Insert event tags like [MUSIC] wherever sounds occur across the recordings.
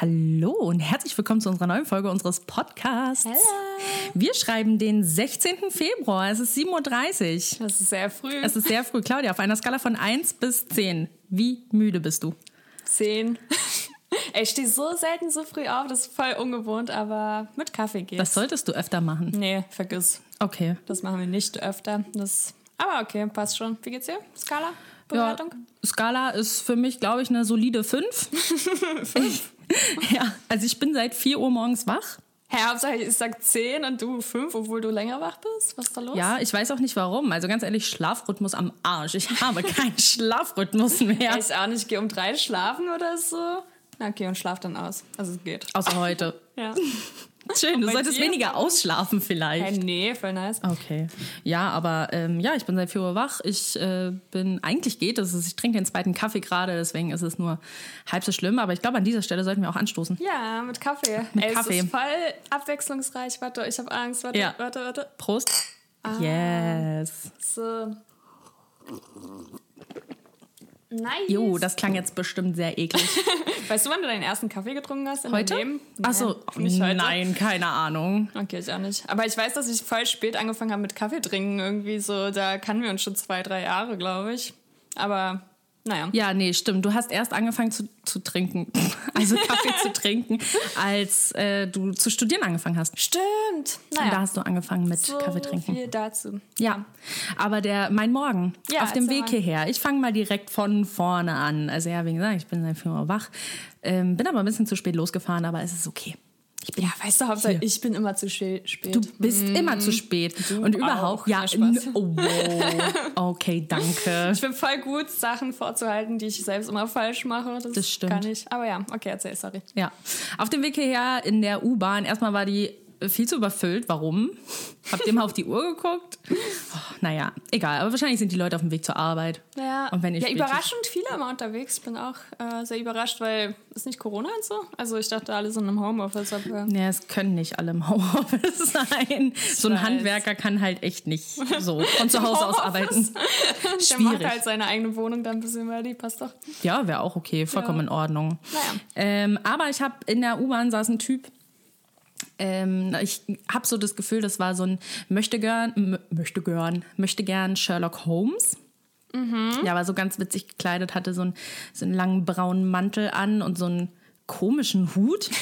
Hallo und herzlich willkommen zu unserer neuen Folge unseres Podcasts. Hallo. Wir schreiben den 16. Februar. Es ist 7.30 Uhr. Das ist sehr früh. Es ist sehr früh. Claudia, auf einer Skala von 1 bis 10, wie müde bist du? Zehn. Ey, [LAUGHS] Ich stehe so selten so früh auf, das ist voll ungewohnt, aber mit Kaffee geht's. Das solltest du öfter machen. nee, vergiss. Okay. Das machen wir nicht öfter. Das, aber okay, passt schon. Wie geht's dir? Skala? Bewertung? Skala ist für mich, glaube ich, eine solide 5. Fünf? [LAUGHS] [LAUGHS] ja, also ich bin seit 4 Uhr morgens wach. Hä, Hauptsache ich sag 10 und du 5, obwohl du länger wach bist? Was ist da los? Ja, ich weiß auch nicht warum. Also ganz ehrlich, Schlafrhythmus am Arsch. Ich habe [LAUGHS] keinen Schlafrhythmus mehr. Ich auch nicht, ich gehe um drei schlafen oder so. Na okay, und schlaf dann aus. Also es geht. Außer heute. Ja. [LAUGHS] Schön, du solltest dir? weniger ausschlafen vielleicht. Hey, nee, voll nice. Okay. Ja, aber ähm, ja, ich bin seit 4 Uhr wach. Ich äh, bin, eigentlich geht es. Ich trinke den zweiten Kaffee gerade, deswegen ist es nur halb so schlimm. Aber ich glaube, an dieser Stelle sollten wir auch anstoßen. Ja, mit Kaffee. [LAUGHS] Mit Ey, Kaffee. Es ist voll abwechslungsreich. Warte, ich habe Angst. Warte, Ja. warte, warte. Prost. Ah. Yes. So. Nice. Jo, das klang jetzt bestimmt sehr eklig. [LAUGHS] Weißt du, wann du deinen ersten Kaffee getrunken hast in Heute? deinem? Achso, nicht heute. nein, keine Ahnung. Okay, ich auch nicht. Aber ich weiß, dass ich voll spät angefangen habe mit Kaffee trinken. Irgendwie so, da kannten wir uns schon zwei, drei Jahre, glaube ich. Aber naja. Ja, nee, stimmt. Du hast erst angefangen zu, zu trinken, [LAUGHS] also Kaffee zu trinken, als äh, du zu studieren angefangen hast. Stimmt. Und da Naja. hast du angefangen mit so Kaffee trinken. viel dazu. Ja, aber der mein Morgen Ja, auf dem Weg mal. hierher. Ich fange mal direkt von vorne an. Also ja, wie gesagt, ich bin seit 4 Uhr wach, ähm, bin aber ein bisschen zu spät losgefahren, aber es ist okay. Ich bin Ja, weißt du, Hauptsache, Hier. ich bin immer zu spät. Du bist immer zu spät und überhaupt auch. ja. Oh, wow. Okay, danke. [LAUGHS] Ich bin voll gut, Sachen vorzuhalten, die ich selbst immer falsch mache. Das, Das stimmt. Kann ich. Aber ja, okay, erzähl, sorry. Ja, auf dem Weg hierher in der U-Bahn erstmal war die viel zu überfüllt. Warum? Habt ihr mal auf die Uhr geguckt? Oh, naja, egal. Aber wahrscheinlich sind die Leute auf dem Weg zur Arbeit. Ja, Und wenn ich ja überraschend viele immer unterwegs. Ich bin auch äh, sehr überrascht, weil ist nicht Corona und so? Also ich dachte, alle sind im Homeoffice. Aber Ja, es können nicht alle im Homeoffice [LAUGHS] sein. So ein weiß. Handwerker kann halt echt nicht so von [LAUGHS] zu Hause aus arbeiten. der macht halt seine eigene Wohnung dann ein bisschen mehr, die passt doch. Ja, wäre auch okay, vollkommen Ja. in Ordnung. Naja. Ähm, aber ich habe in der U-Bahn saß ein Typ. Ähm, ich habe so das Gefühl, das war so ein möchte gern, möchte gern, möchte gern Sherlock Holmes. Ja, war so ganz witzig gekleidet, hatte so einen, so einen langen braunen Mantel an und so einen komischen Hut. [LAUGHS]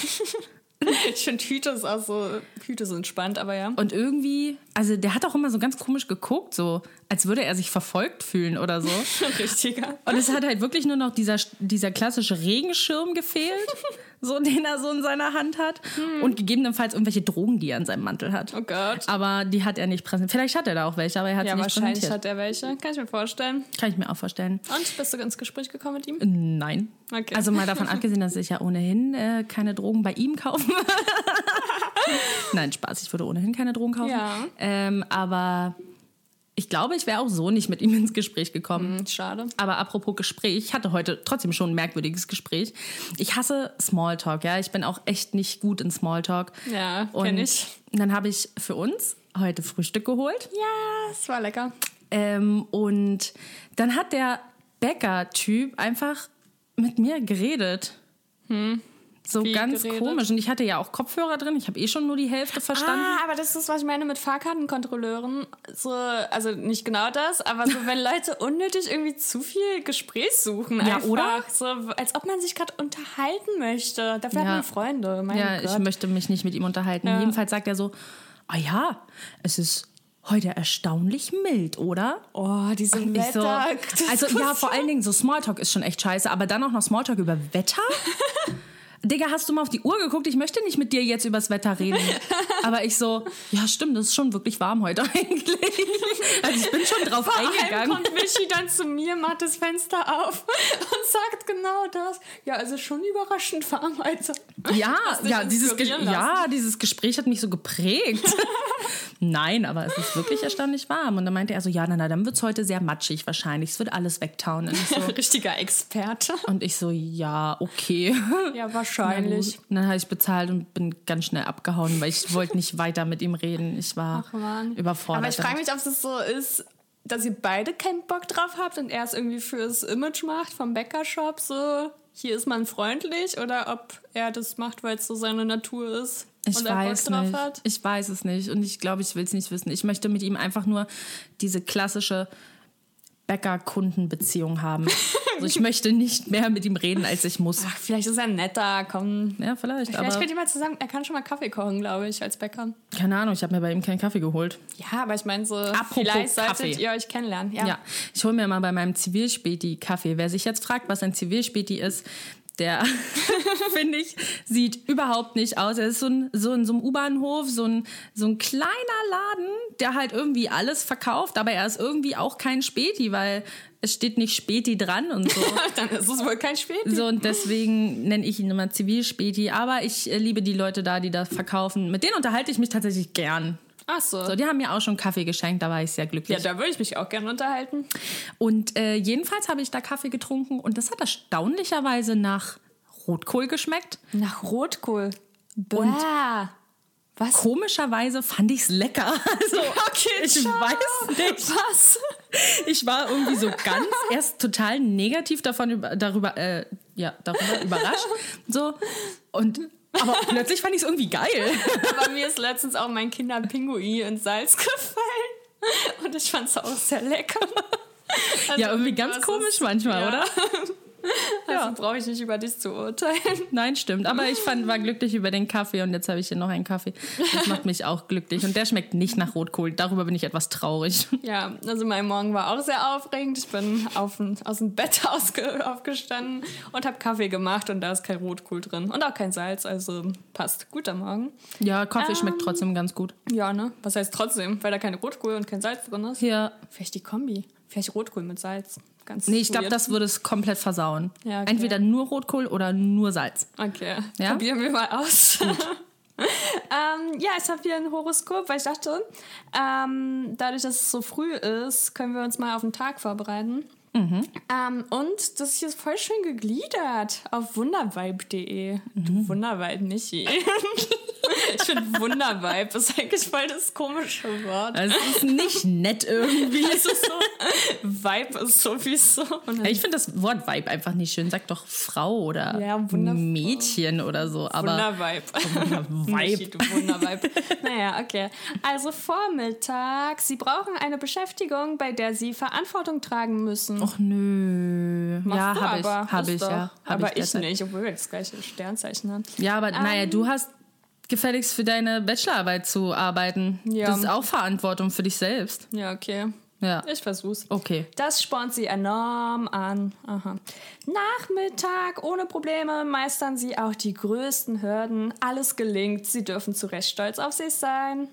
Ich finde Hüte ist auch so, Hüte sind spannend, aber ja. Und irgendwie, also der hat auch immer so ganz komisch geguckt, so als würde er sich verfolgt fühlen oder so. [LAUGHS] Richtiger. Und es hat halt wirklich nur noch dieser, dieser klassische Regenschirm gefehlt, [LAUGHS] so den er so in seiner Hand hat. Und gegebenenfalls irgendwelche Drogen, die er an seinem Mantel hat. Oh Gott. Aber die hat er nicht präsentiert. Vielleicht hat er da auch welche, aber er hat Ja, sie nicht wahrscheinlich präsentiert. hat er welche. Kann ich mir vorstellen. Kann ich mir auch vorstellen. Und bist du ins Gespräch gekommen mit ihm? Nein. Okay. Also mal davon [LAUGHS] abgesehen, dass ich ja ohnehin äh, keine Drogen bei ihm kaufen würde. [LAUGHS] Nein, Spaß, ich würde ohnehin keine Drogen kaufen. Ja. Ähm, aber ich glaube, ich wäre auch so nicht mit ihm ins Gespräch gekommen. Hm, Schade. Aber apropos Gespräch, ich hatte heute trotzdem schon ein merkwürdiges Gespräch. Ich hasse Smalltalk, ja. Ich bin auch echt nicht gut in Smalltalk. Ja, Und kenn ich. dann habe ich für uns heute Frühstück geholt. Ja, es war lecker. Ähm, und dann hat der Bäcker-Typ einfach mit mir geredet. Hm. Wie ganz geredet? komisch. Und ich hatte ja auch Kopfhörer drin. Ich habe eh schon nur die Hälfte verstanden. Ah, aber das ist, was ich meine mit Fahrkartenkontrolleuren. So, also nicht genau das, aber so, wenn Leute unnötig irgendwie zu viel Gespräch suchen. Ja, einfach. oder? So, als ob man sich gerade unterhalten möchte. Dafür Ja. hat man Freunde. Mein ja, ich Gott. möchte mich nicht mit ihm unterhalten. Ja. Jedenfalls sagt er so: Ah ja, es ist heute erstaunlich mild, oder? oh, diese ich so, Wetter. [LAUGHS] also ja, vor allen Dingen so Smalltalk ist schon echt scheiße, aber dann auch noch Smalltalk über Wetter? [LAUGHS] Digga, hast du mal auf die Uhr geguckt? Ich möchte nicht mit dir jetzt übers Wetter reden. [LAUGHS] Aber ich so, ja stimmt, das ist schon wirklich warm heute [LAUGHS] eigentlich. Also ich bin schon drauf Vor allem eingegangen. kommt Michi dann zu mir, macht das Fenster auf [LAUGHS] und sagt genau das. Ja, also schon überraschend warm heute. Ja, ja dieses, ja, dieses Gespräch hat mich so geprägt. Nein, aber es ist wirklich erstaunlich warm. Und dann meinte er so, ja, na, na dann wird es heute sehr matschig wahrscheinlich. Es wird alles wegtauen. So, Richtiger Experte. und ich so ja, okay. Ja, Na wahrscheinlich. Und dann habe ich bezahlt und bin ganz schnell abgehauen, weil ich wollte nicht [LAUGHS] weiter mit ihm reden. Ich war überfordert. Aber ich frage mich, ob es so ist, dass ihr beide keinen Bock drauf habt und er es irgendwie fürs Image macht vom Bäckershop so. hier ist man freundlich oder ob er das macht, weil es so seine Natur ist. Ich und er weiß Bock drauf nicht. hat. Ich weiß es nicht. Und ich glaube, ich will es nicht wissen. Ich möchte mit ihm einfach nur diese klassische Bäcker-Kunden-Beziehung haben. [LAUGHS] also ich möchte nicht mehr mit ihm reden, als ich muss. Ach, vielleicht ist er netter, komm. Ja, vielleicht. Vielleicht aber könnt ihr mal zusammen, er kann schon mal Kaffee kochen, glaube ich, als Bäcker. keine Ahnung, ich habe mir bei ihm keinen Kaffee geholt. Ja, aber ich meine so, Apropos vielleicht solltet Kaffee. ihr euch kennenlernen. Ja. Ja, ich hole mir mal bei meinem Zivilspäti Kaffee. Wer sich jetzt fragt, was ein Zivilspäti ist, der, [LAUGHS] finde ich, sieht überhaupt nicht aus. Er ist so, ein, so in so einem U-Bahnhof, so ein, so ein kleiner Laden, der halt irgendwie alles verkauft, aber er ist irgendwie auch kein Späti, weil es steht nicht Späti dran und so. [LAUGHS] Dann ist es wohl kein Späti. So, und deswegen nenne ich ihn immer Zivilspäti. Aber ich äh, liebe die Leute da, die das verkaufen. Mit denen unterhalte ich mich tatsächlich gern. Ach so. So, die haben mir auch schon Kaffee geschenkt, da war ich sehr glücklich. Ja, da würde ich mich auch gerne unterhalten. Und äh, jedenfalls habe ich da Kaffee getrunken und das hat erstaunlicherweise nach Rotkohl geschmeckt. Nach Rotkohl. Bäh. Was? Komischerweise fand ich es lecker. [LAUGHS] Also, Okay, ich ciao. weiß nicht. Was? Ich war irgendwie so ganz [LAUGHS] erst total negativ davon über, darüber, äh, ja, darüber überrascht. So. Und aber plötzlich fand ich es irgendwie geil. [LAUGHS] Aber mir ist letztens auch mein Kinderpinguin in Salz gefallen. Und ich fand es auch sehr lecker. Also Ja, irgendwie ganz irgendwas komisch ist- manchmal, ja. oder? [LAUGHS] [LAUGHS] Also brauche ich nicht über dich zu urteilen. [LAUGHS] Nein, stimmt. Aber ich fand, war glücklich über den Kaffee und jetzt habe ich hier noch einen Kaffee. Das macht mich auch glücklich. Und der schmeckt nicht nach Rotkohl. Darüber bin ich etwas traurig. [LAUGHS] Ja, also mein Morgen war auch sehr aufregend. Ich bin auf, aus dem Bett aufgestanden und habe Kaffee gemacht und da ist kein Rotkohl drin und auch kein Salz, also passt. Guter Morgen. Ja, Kaffee schmeckt trotzdem ganz gut. Ja, ne? Was heißt trotzdem? Weil da keine Rotkohl und kein Salz drin ist? Ja. Vielleicht die Kombi. Vielleicht Rotkohl mit Salz. Ganz Nee, ich glaube, das würde es komplett versauen. Ja, okay. Entweder nur Rotkohl oder nur Salz. Okay, Ja? probieren wir mal aus. [LAUGHS] ähm, ja, ich habe hier ein Horoskop, weil ich dachte, ähm, dadurch, dass es so früh ist, können wir uns mal auf den Tag vorbereiten. Mhm. Ähm, und das hier ist voll schön gegliedert auf wundervibe.de. Mhm. Du Wundervibe, Michi. [LAUGHS] ich finde Wundervibe ist eigentlich voll das komische Wort. Es ist nicht nett irgendwie. [LAUGHS] Es ist so, Vibe ist sowieso. Ich finde das Wort Vibe einfach nicht schön. Sag doch Frau oder Ja. Mädchen oder so. Aber Wundervibe. Michi, Vibe. du Wundervibe. naja, okay. Also Vormittag. Sie brauchen eine Beschäftigung, bei der Sie Verantwortung tragen müssen. Och nö. Machst ja, habe ich. aber. Habe ich, doch. ja. Hab aber ich, derzeit. nicht, obwohl wir das gleiche Sternzeichen haben. Ja, aber naja, Ähm. du hast gefälligst für deine Bachelorarbeit zu arbeiten. Ja. Das ist auch Verantwortung für dich selbst. Ja, okay. Ja. Ich versuch's. Okay. Das spornt sie enorm an. Aha. Nachmittag ohne Probleme meistern sie auch die größten Hürden. Alles gelingt. Sie dürfen zu Recht stolz auf sich sein.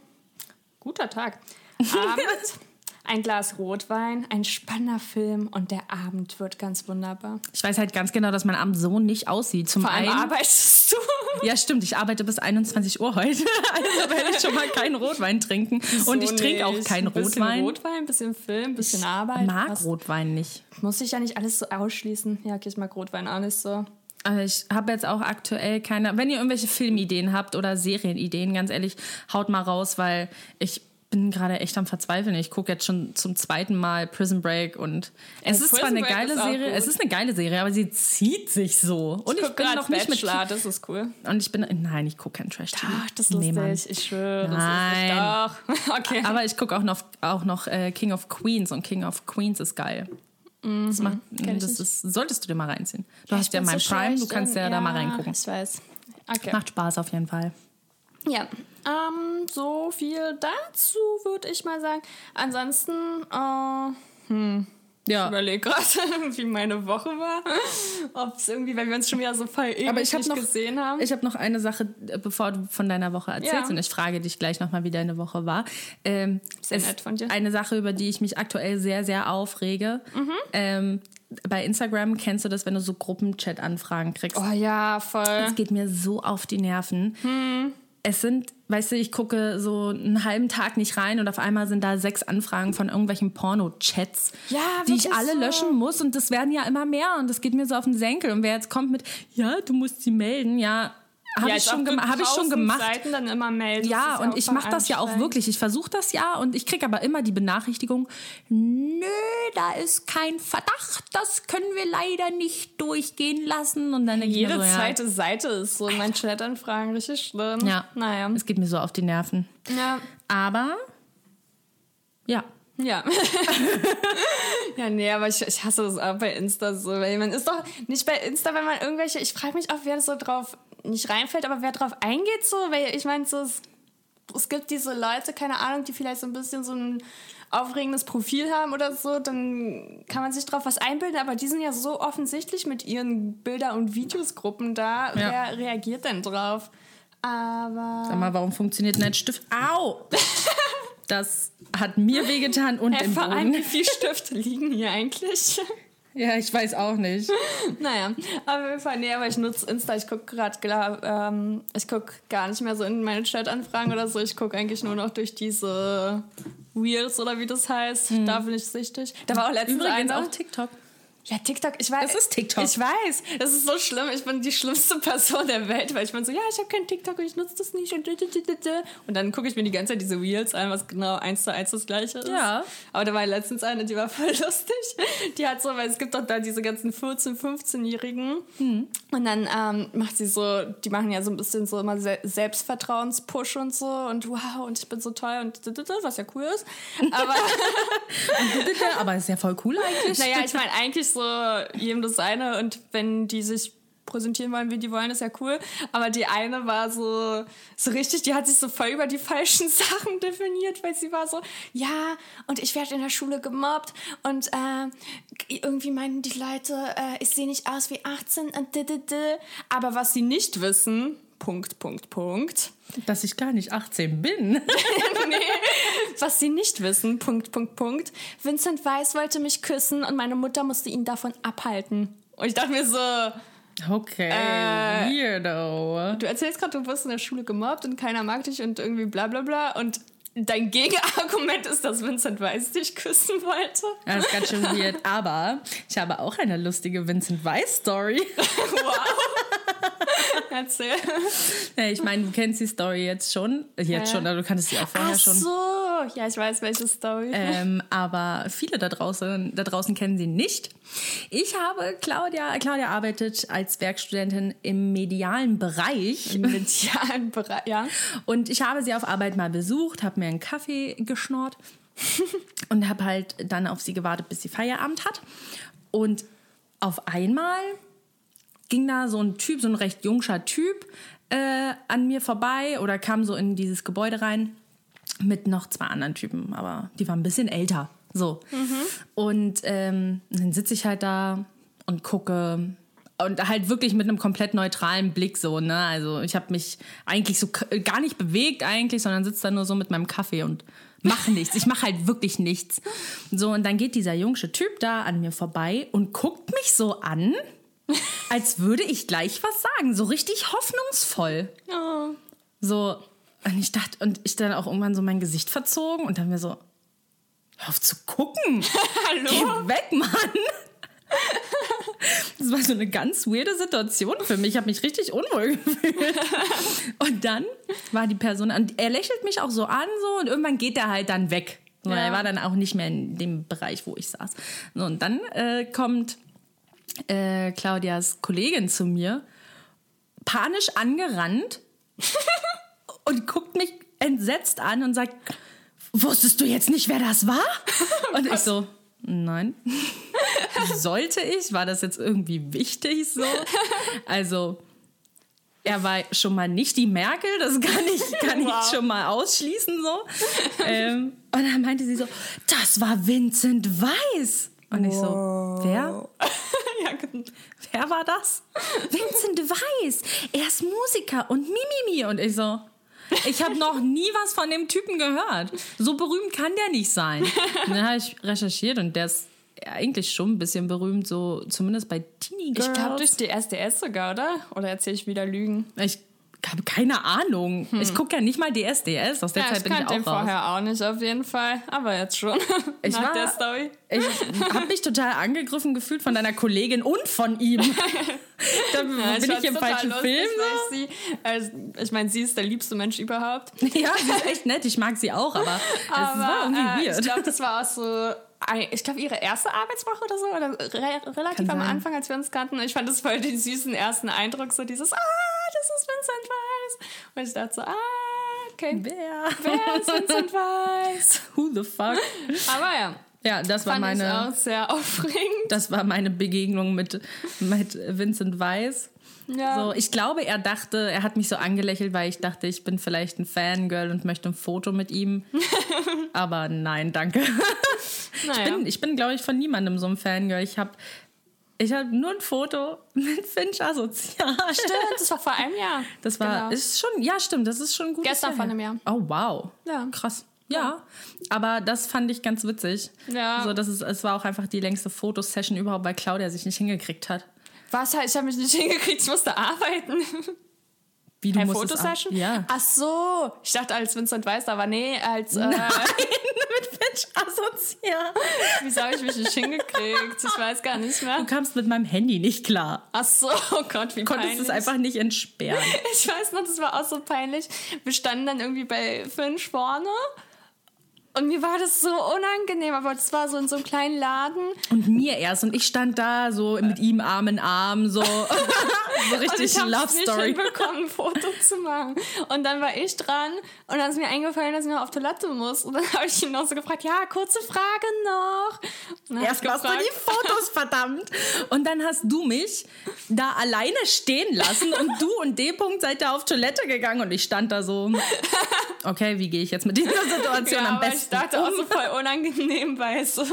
Guter Tag. [LAUGHS] Abend. Ein Glas Rotwein, ein spannender Film und der Abend wird ganz wunderbar. Ich weiß halt ganz genau, dass mein Abend so nicht aussieht. Zum Vor allem einen. arbeitest du. [LAUGHS] Ja, stimmt. Ich arbeite bis 21 Uhr heute. [LAUGHS] Also werde ich schon mal keinen Rotwein trinken. Und ich So trinke auch keinen Ein bisschen Rotwein. Rotwein, ein bisschen Film, ein bisschen Arbeit. Ich mag Was- Rotwein nicht. Muss ich ja nicht alles so ausschließen. Ja, okay, ich mag Rotwein auch nicht so. Also ich habe jetzt auch aktuell keine. Wenn ihr irgendwelche Filmideen habt oder Serienideen, ganz ehrlich, haut mal raus, weil ich bin gerade echt am Verzweifeln. Ich gucke jetzt schon zum zweiten Mal Prison Break und es Ja, ist zwar Prison eine Break geile Serie, gut. es ist eine geile Serie, aber sie zieht sich so. Und ich, Guck bin noch nicht mit Bachelor, das ist cool. und ich bin nein, ich gucke kein Trash TV. Ach, das ist Nee, lustig. ich schwöre. Nein. Das ist. Doch. [LAUGHS] Okay. Aber ich gucke auch noch, auch noch äh, King of Queens und King of Queens ist geil. Das, macht, Mhm. Kenn ich das ist, solltest du dir mal reinziehen. Du hast Ich ja mein so Prime, du kannst in- ja, da mal reingucken. Ich weiß. Okay. Macht Spaß auf jeden Fall. Ja, ähm, so viel dazu würde ich mal sagen. Ansonsten, äh, ich Ja, überlege gerade, [LAUGHS] wie meine Woche war. Ob es irgendwie, weil wir uns schon wieder so voll ewig aber ich habe nicht noch, gesehen haben. ich habe noch eine Sache, äh, bevor du von deiner Woche erzählst Ja. und ich frage dich gleich nochmal, wie deine Woche war. Ähm, Sehr nett von dir. Eine Sache, über die ich mich aktuell sehr, sehr aufrege. Mhm. Ähm, bei Instagram kennst du das, wenn du so Gruppenchat-Anfragen kriegst. oh ja, voll. Es geht mir so auf die Nerven. Es sind, weißt du, ich gucke so einen halben Tag nicht rein und auf einmal sind da sechs Anfragen von irgendwelchen Porno-Chats, Ja, die ich alle so. löschen muss und das werden ja immer mehr und das geht mir so auf den Senkel. Und wer jetzt kommt mit, ja, du musst sie melden, ja, Habe Ja, ich, schon hab ich schon 1000 gemacht. Seiten dann immer melden. Ja, Das und auch ich mache das ja auch wirklich. Ich versuche das ja und ich kriege aber immer die Benachrichtigung, nö, da ist kein Verdacht, das können wir leider nicht durchgehen lassen. Und dann Jede so, ja, zweite Seite ist so in meinen Chat-Anfragen richtig schlimm. ja, Naja. es geht mir so auf die Nerven. Ja. Aber, ja, Ja. [LAUGHS] ja, nee, aber ich, ich hasse das auch bei Insta so, weil man ist doch nicht bei Insta, wenn man irgendwelche, ich frage mich auch, wer so drauf nicht reinfällt, aber wer drauf eingeht so, weil ich meine, so, es, es gibt diese Leute, keine Ahnung, die vielleicht so ein bisschen so ein aufregendes Profil haben oder so, dann kann man sich drauf was einbilden, aber die sind ja so offensichtlich mit ihren Bilder- und Videosgruppen da. Ja. Wer reagiert denn drauf? Aber. sag mal, warum funktioniert denn ein Stift? Au! [LAUGHS] Das hat mir wehgetan und Hey, vor allem, wie Boden. viele Stifte liegen hier eigentlich? [LAUGHS] Ja, ich weiß auch nicht. [LAUGHS] Naja, auf jeden Fall, nee, aber ich nutze Insta. Ich gucke gerade, ähm, ich gucke gar nicht mehr so in meine Chat-Anfragen oder so. Ich gucke eigentlich nur noch durch diese Reels oder wie das heißt. Da bin ich süchtig. Da war auch letztens Übrigens einer. auch TikTok. Ja, TikTok, ich weiß. Das ist TikTok. Ich weiß, das ist so schlimm. Ich bin die schlimmste [LAUGHS] Person der Welt, weil ich bin so, ja, ich habe kein TikTok und ich nutze das nicht. Und, und dann gucke ich mir die ganze Zeit diese Reels an, was genau eins zu eins das gleiche ist. Ja. Aber da war letztens eine, die war [LAUGHS] voll lustig. Die hat so, weil es gibt doch da diese ganzen 14-, 15-Jährigen. Hm. Und dann ähm, macht sie so, die machen ja so ein bisschen so immer Se Selbstvertrauenspush und so und wow, und ich bin so toll und was ja cool ist. Aber [LAUGHS] Aber ist ja voll cool eigentlich. naja, ich meine, eigentlich so jedem das seine und wenn die sich präsentieren wollen, wie die wollen, ist ja cool. Aber die eine war so, so richtig, die hat sich so voll über die falschen [LAUGHS] Sachen definiert, weil sie war so, ja, und ich werde in der Schule gemobbt und äh, irgendwie meinen die Leute, äh, ich sehe nicht aus wie 18 und d, d, d. Aber was sie nicht wissen, Punkt, Punkt, Punkt. [LAUGHS] Dass ich gar nicht 18 bin. [LAUGHS] Was sie nicht wissen, Punkt, Punkt, Punkt. Vincent Weiss wollte mich küssen und meine Mutter musste ihn davon abhalten. Und ich dachte mir so, Okay, Äh, weirdo. du erzählst gerade, du wirst in der Schule gemobbt und keiner mag dich und irgendwie bla bla bla. Und dein Gegenargument ist, dass Vincent Weiss dich küssen wollte. Das ist ganz schön weird. [LAUGHS] Aber ich habe auch eine lustige Vincent Weiss Story. Erzähl. Ja, [LAUGHS] ich meine, du kennst die Story jetzt schon. Jetzt Ja. schon, aber du kanntest sie auch vorher Ach schon. so. Ja, ich weiß, welche Story. Ähm, aber viele da draußen, da draußen kennen sie nicht. Ich habe Claudia, Claudia arbeitet als Werkstudentin im medialen Bereich. Im medialen Bereich, ja. Und ich habe sie auf Arbeit mal besucht, habe mir einen Kaffee geschnort [LAUGHS] und habe halt dann auf sie gewartet, bis sie Feierabend hat. Und auf einmal ging da so ein Typ, so ein recht jungscher Typ äh, an mir vorbei oder kam so in dieses Gebäude rein mit noch zwei anderen Typen, aber die waren ein bisschen älter. So. Und ähm, dann sitze ich halt da und gucke und halt wirklich mit einem komplett neutralen Blick so, ne? Also ich habe mich eigentlich so gar nicht bewegt eigentlich, sondern sitze da nur so mit meinem Kaffee und mache nichts. Ich mache halt wirklich nichts. So und dann geht dieser jungsche Typ da an mir vorbei und guckt mich so an, als würde ich gleich was sagen, so richtig hoffnungsvoll. Oh. So, und ich dachte, und ich dann auch irgendwann so mein Gesicht verzogen und dann mir so, hör auf zu gucken. [LAUGHS] Hallo? Geh weg, Mann. Das war so eine ganz weirde Situation für mich. Ich habe mich richtig unwohl gefühlt. Und dann war die Person, und er lächelt mich auch so an, so, und irgendwann geht er halt dann weg. Ja. Er war dann auch nicht mehr in dem Bereich, wo ich saß. So, und dann äh, kommt äh, Claudias Kollegin zu mir, panisch angerannt [LAUGHS] und guckt mich entsetzt an und sagt, wusstest du jetzt nicht, wer das war? [LAUGHS] Und ich so, nein. [LAUGHS] Sollte ich? War das jetzt irgendwie wichtig so? Also, er war schon mal nicht die Merkel, das kann ich, kann Wow. ich schon mal ausschließen so. Ähm, und dann meinte sie so, das war Vincent Weiss. Und ich so, wer? [LAUGHS] ja, genau. Wer war das? Vincent Weiss. Er ist Musiker und Mimimi. Und ich so, ich habe noch nie was von dem Typen gehört. So berühmt kann der nicht sein. Und dann habe ich recherchiert und der ist eigentlich schon ein bisschen berühmt, so zumindest bei Teenie Girls. Ich glaube durch die SDS sogar, oder? Oder erzähle ich wieder Lügen? Ich habe keine Ahnung. Ich gucke ja nicht mal DSDS. Aus der Ja, Zeit ich bin ich auch den raus. vorher auch nicht auf jeden Fall, aber jetzt schon. [LAUGHS] Ich Nach war- der Story. Ich habe mich total angegriffen gefühlt von deiner Kollegin und von ihm. [LAUGHS] da bin fand's ich im falschen lustig, Film. weil ich, sie, also, ich meine, sie ist der liebste Mensch überhaupt. [LAUGHS] Ja, sie ist echt nett. Ich mag sie auch, aber es war irgendwie äh, weird. ich glaube, das war auch so, ich glaube, ihre erste Arbeitswoche oder so, oder re relativ Kann am sein. Anfang, als wir uns kannten. Ich fand das voll den süßen ersten Eindruck, so dieses, ah, das ist Vincent Weiss. Und ich dachte so, ah, okay. Wer? Wer ist Vincent Weiss? [LAUGHS] Who the fuck? Aber ja, Ja, das war fand ich meine, auch sehr aufregend. das war meine Begegnung mit, mit Vincent Weiss. Ja. So, ich glaube, er dachte, er hat mich so angelächelt, weil ich dachte, ich bin vielleicht ein Fangirl und möchte ein Foto mit ihm. [LAUGHS] Aber nein, danke. naja. [LAUGHS] Ich bin, ich bin glaube ich, von niemandem so ein Fangirl. Ich habe ich hab nur ein Foto [LAUGHS] mit Finch asozial. Stimmt, das war vor einem Jahr. Das war, Genau. ist schon, ja, stimmt, das ist schon gut. Gestern vor einem Jahr. Oh, wow. Ja. Krass. Ja, aber das fand ich ganz witzig. Ja. So, das ist, es war auch einfach die längste Fotosession überhaupt, weil Claudia sich nicht hingekriegt hat. Was halt, ich habe mich nicht hingekriegt, ich musste arbeiten. [LAUGHS] Wie du Herr musstest Fotosession? Ja. Ach so, ich dachte als Vincent Weiss, aber nee, als, äh, [LAUGHS] mit Finch asozial. wieso habe ich mich nicht hingekriegt? Ich weiß gar nicht Du mehr. kamst mit meinem Handy nicht klar. Ach so, oh Gott, wie Konntest peinlich. es einfach nicht entsperren. Ich weiß noch, das war auch so peinlich. Wir standen dann irgendwie bei Finch vorne und mir war das so unangenehm, aber das war so in so einem kleinen Laden. Und mir erst. Und ich stand da so mit ihm Arm in Arm, so, [LAUGHS] so Und richtig ich habe Love es nicht Story. hinbekommen, ein Foto zu machen. Und dann war ich dran und dann ist mir eingefallen, dass ich noch auf Toilette muss. Und dann [LAUGHS] habe ich ihn noch so gefragt, ja, kurze Frage noch. Und dann Erst machst ich du die Fotos, [LAUGHS] verdammt. Und dann hast du mich da alleine stehen lassen und du und D. -Punkt seid da auf Toilette gegangen und ich stand da so. Okay, wie gehe ich jetzt mit dieser Situation ja, am besten ich dachte auch so voll unangenehm, weil so, um?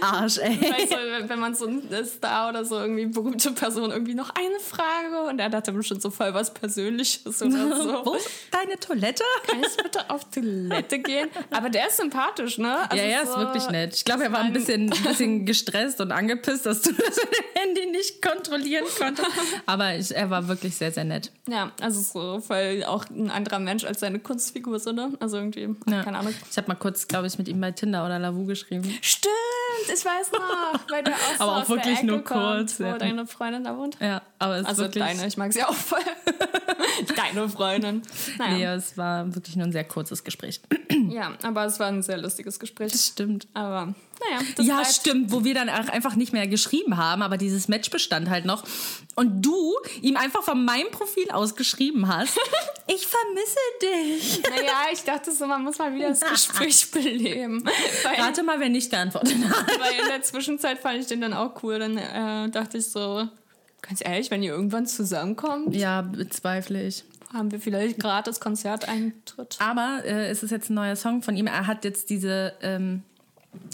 Arsch, ey. weißt du, wenn man so ein Star oder so irgendwie berühmte Person irgendwie noch eine Frage und er dachte bestimmt so voll was Persönliches oder [LAUGHS] so. Wo ist deine Toilette? Kann ich bitte auf Toilette gehen? Aber der ist sympathisch, ne? Also ja, ja, ist so- wirklich nett. Ich glaube, er war ein bisschen, ein bisschen [LAUGHS] gestresst und angepisst, dass du das Handy nicht kontrollieren konntest. Aber ich, er war wirklich sehr, sehr nett. Ja, also so voll auch ein anderer Mensch als seine Kunstfigur, so, ne? Also irgendwie, Ja. keine Ahnung. Ich habe mal kurz, glaube ich, mit ihm bei Tinder oder Lavu geschrieben. Stimmt, ich weiß noch, weil der [LAUGHS] auch so Aber auch aus wirklich der Ecke nur kommt, kurz, wo ja. deine Freundin da wohnt. Ja, aber es ist Also wirklich. deine, ich mag sie auch voll. [LAUGHS] deine Freundin. Naja, Nee, es war wirklich nur ein sehr kurzes Gespräch. Ja, aber es war ein sehr lustiges Gespräch. Stimmt. Aber naja, das ja, bleibt- stimmt, wo wir dann auch einfach nicht mehr geschrieben haben, aber dieses Match bestand halt noch. Und du ihm einfach von meinem Profil aus geschrieben hast, [LAUGHS] ich vermisse dich. Naja, ich dachte so, man muss mal wieder das [LAUGHS] Gespräch beleben. Weil, Rate mal, wer nicht geantwortet hat. weil in der Zwischenzeit fand ich den dann auch cool. Dann äh, dachte ich so, ganz ehrlich, wenn ihr irgendwann zusammenkommt, Ja, bezweifle ich. Haben wir vielleicht gratis Konzerteintritt. Aber äh, es ist jetzt ein neuer Song von ihm. Er hat jetzt diese, ähm,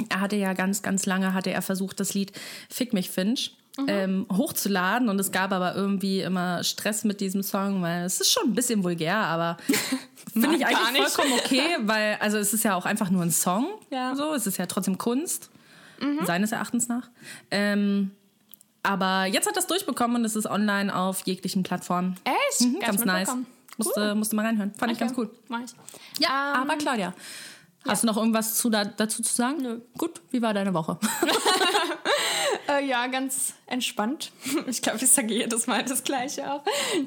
er hatte ja ganz, ganz lange, hatte er versucht, das Lied Fick mich, Finch. Ähm, hochzuladen und es gab aber irgendwie immer Stress mit diesem Song, weil es ist schon ein bisschen vulgär, aber [LAUGHS] finde ich eigentlich vollkommen okay, [LAUGHS] weil also es ist ja auch einfach nur ein Song, Ja. so es ist ja trotzdem Kunst seines Erachtens nach. Ähm, aber jetzt hat das durchbekommen und es ist online auf jeglichen Plattformen. Echt? Mhm, ganz nice. mitbekommen. Musste, musste mal reinhören. Fand ich ganz cool. Mach ich. Ja, Ähm, aber Claudia, hast du noch irgendwas zu, da, dazu zu sagen? Nö. Gut, wie war deine Woche? [LAUGHS] Äh, ja, ganz entspannt. Ich glaube, ich sage jedes Mal das Gleiche auch.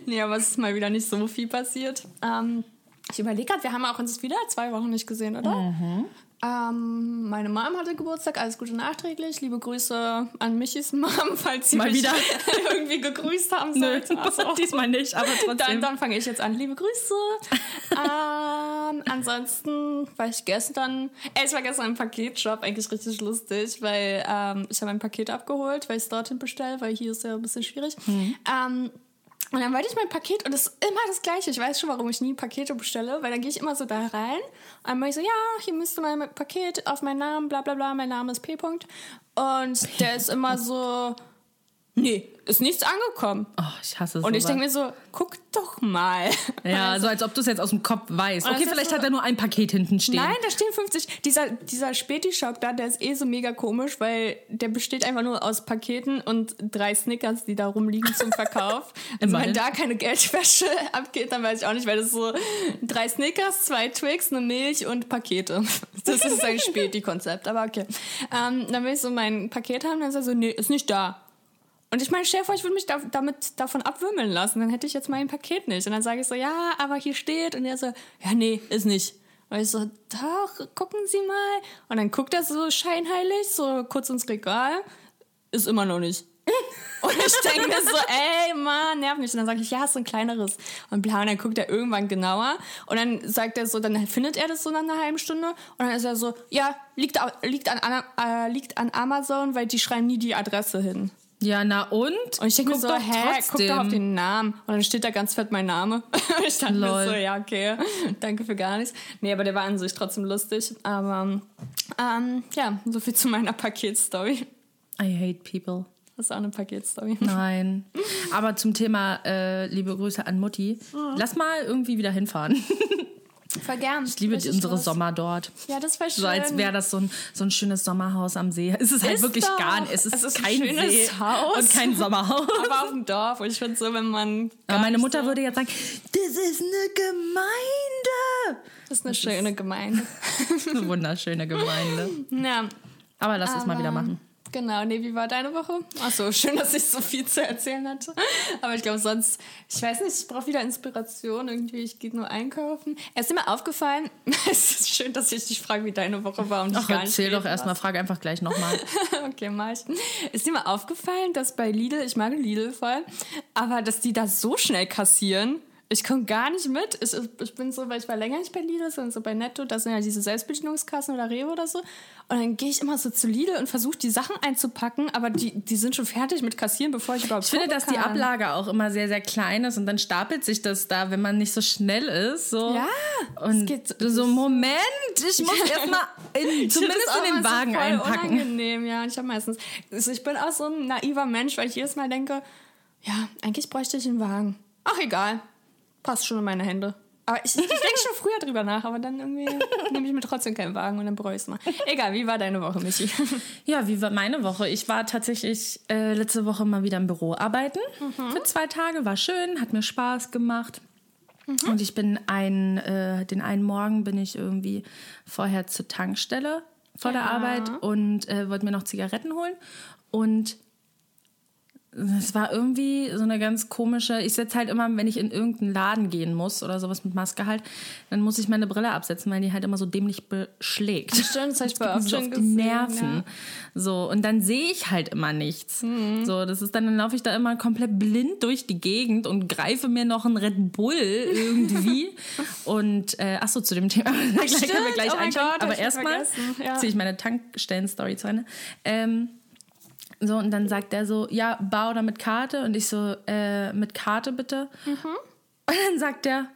Nee, aber es ist mal wieder nicht so viel passiert. Ähm, ich überlege gerade, wir haben auch uns wieder zwei Wochen nicht gesehen, oder? Mhm. Ähm, meine Mom hatte Geburtstag, alles Gute nachträglich. Liebe Grüße an Michis Mom, [LAUGHS] falls sie Mal mich wieder. [LAUGHS] irgendwie gegrüßt haben sollte. Also, [LAUGHS] diesmal nicht, aber dann, trotzdem. dann fange ich jetzt an. Liebe Grüße. ähm, ansonsten war ich gestern, äh, ich war gestern im Paketshop, eigentlich richtig lustig, weil ähm, ich habe ein Paket abgeholt, weil ich es dorthin bestelle, weil hier ist ja ein bisschen schwierig. Ähm, und dann wollte ich mein Paket und es ist immer das Gleiche. Ich weiß schon, warum ich nie Pakete bestelle, weil dann gehe ich immer so da rein. Und dann mache ich so, ja, hier müsste mein Paket auf meinen Namen, bla bla bla, mein Name ist P. Und der ist immer so, nee, ist nichts angekommen. Oh, ich hasse es. Und ich denke mir so, guck doch mal. Ja, [LAUGHS] so als ob du es jetzt aus dem Kopf weißt. Okay, vielleicht so- hat er nur ein Paket hinten stehen. Nein, da stehen 50. Dieser, dieser Späti-Shop da, der ist eh so mega komisch, weil der besteht einfach nur aus Paketen und drei Snickers, die da rumliegen zum Verkauf. [LAUGHS] Also wenn da keine Geldwäsche [LAUGHS] abgeht, dann weiß ich auch nicht, weil das so drei Snickers, zwei Twix, eine Milch und Pakete. Das ist ein Späti-Konzept, aber okay. Ähm, dann will ich so mein Paket haben, dann ist er so, nee, ist nicht da. Und ich meine, stell vor, ich würde mich da, damit davon abwimmeln lassen. Dann hätte ich jetzt mein Paket nicht. Und dann sage ich so, ja, aber hier steht. Und er so, ja, nee, ist nicht. Und ich so, doch, gucken Sie mal. Und dann guckt er so scheinheilig, so kurz ins Regal. Ist immer noch nicht. [LAUGHS] Und ich denke mir so, ey, Mann, nerv mich. Und dann sage ich, ja, ist so ein kleineres. Und bla, und dann guckt er irgendwann genauer. Und dann sagt er so, dann findet er das so nach einer halben Stunde. Und dann ist er so, ja, liegt, liegt, an, äh, liegt an Amazon, weil die schreiben nie die Adresse hin. Ja, na und? Und ich denke mir so, doch hä, guck doch auf den Namen. Und dann steht da ganz fett mein Name. [LAUGHS] Und ich dachte Lol. mir so, ja, okay, [LAUGHS] danke für gar nichts. Nee, aber der war an sich trotzdem lustig. Aber ähm, ja, so viel zu meiner Paketstory. I hate people. Das ist auch eine Paketstory. [LAUGHS] Nein. Aber zum Thema äh, liebe Grüße an Mutti. Lass mal irgendwie wieder hinfahren. Voll gern. Ich liebe unsere Lust. Sommer dort. Ja, das war schön. So als wäre das so ein, so ein schönes Sommerhaus am See. Es ist halt Ist wirklich doch. gar nicht. Es ist, Es ist ein kein schönes See Haus. und kein Sommerhaus. [LAUGHS] aber auf dem Dorf. Und ich finde so, wenn man. Aber meine Mutter so, würde jetzt sagen, das ist eine Gemeinde. Das ist eine schöne Gemeinde. Eine [LAUGHS] wunderschöne Gemeinde. ja. Aber lass es mal aber- wieder machen. Genau, nee, wie war deine Woche? Achso, schön, dass ich so viel zu erzählen hatte. Aber ich glaube sonst, ich weiß nicht, ich brauche wieder Inspiration irgendwie. Ich gehe nur einkaufen. Es ist mir aufgefallen, [LAUGHS] es ist schön, dass ich dich frage, wie deine Woche war. Und Ach, ich gar erzähl doch erstmal, frag einfach gleich nochmal. [LAUGHS] Okay, mach ich. Ist dir mal aufgefallen, dass bei Lidl, ich mag Lidl voll, aber dass die da so schnell kassieren? Ich komme gar nicht mit. Ich, ich bin so, weil ich war länger nicht bei Lidl, sondern so bei Netto, das sind ja diese Selbstbedienungskassen oder Rewe oder so. Und dann gehe ich immer so zu Lidl und versuche die Sachen einzupacken, aber die, die sind schon fertig mit Kassieren, bevor ich überhaupt Ich finde, dass die kann. Ablage auch immer sehr, sehr klein ist und dann stapelt sich das da, wenn man nicht so schnell ist. So. Ja, und es geht- so, Moment, ich muss [LAUGHS] erstmal zumindest in den immer so Wagen voll einpacken. Unangenehm, ja. Ich habe meistens, also ich bin auch so ein naiver Mensch, weil ich jedes Mal denke, ja, eigentlich bräuchte ich einen Wagen. Ach egal, passt schon in meine Hände. Aber ich, ich denke schon früher drüber nach, aber dann irgendwie nehme ich mir trotzdem keinen Wagen und dann bereue ich es mal. Egal, wie war deine Woche, Michi? Ja, wie war meine Woche? Ich war tatsächlich äh, letzte Woche mal wieder im Büro arbeiten für zwei Tage. War schön, hat mir Spaß gemacht. Und ich bin ein, äh, den einen Morgen bin ich irgendwie vorher zur Tankstelle vor der Ja. Arbeit und äh, wollte mir noch Zigaretten holen. Und es war irgendwie so eine ganz komische. Ich setze halt immer, wenn ich in irgendeinen Laden gehen muss oder sowas mit Maske halt, dann muss ich meine Brille absetzen, weil die halt immer so dämlich beschlägt. Stimmt, das habe ich [LAUGHS] bei oft so schon auf die gesehen, Nerven. ja. So, und dann sehe ich halt immer nichts. Mhm. So, das ist dann, dann laufe ich da immer komplett blind durch die Gegend und greife mir noch einen Red Bull irgendwie. [LAUGHS] und äh, ach so, zu dem Thema [LAUGHS] gleich können wir gleich Oh einsteigen. Gott, Aber erstmal. Ja. ziehe ich meine Tankstellen-Story zu Ende. Ähm, so, und dann sagt er so, ja, bar oder mit Karte? Und ich so, äh, mit Karte bitte. Mhm. Und dann sagt er,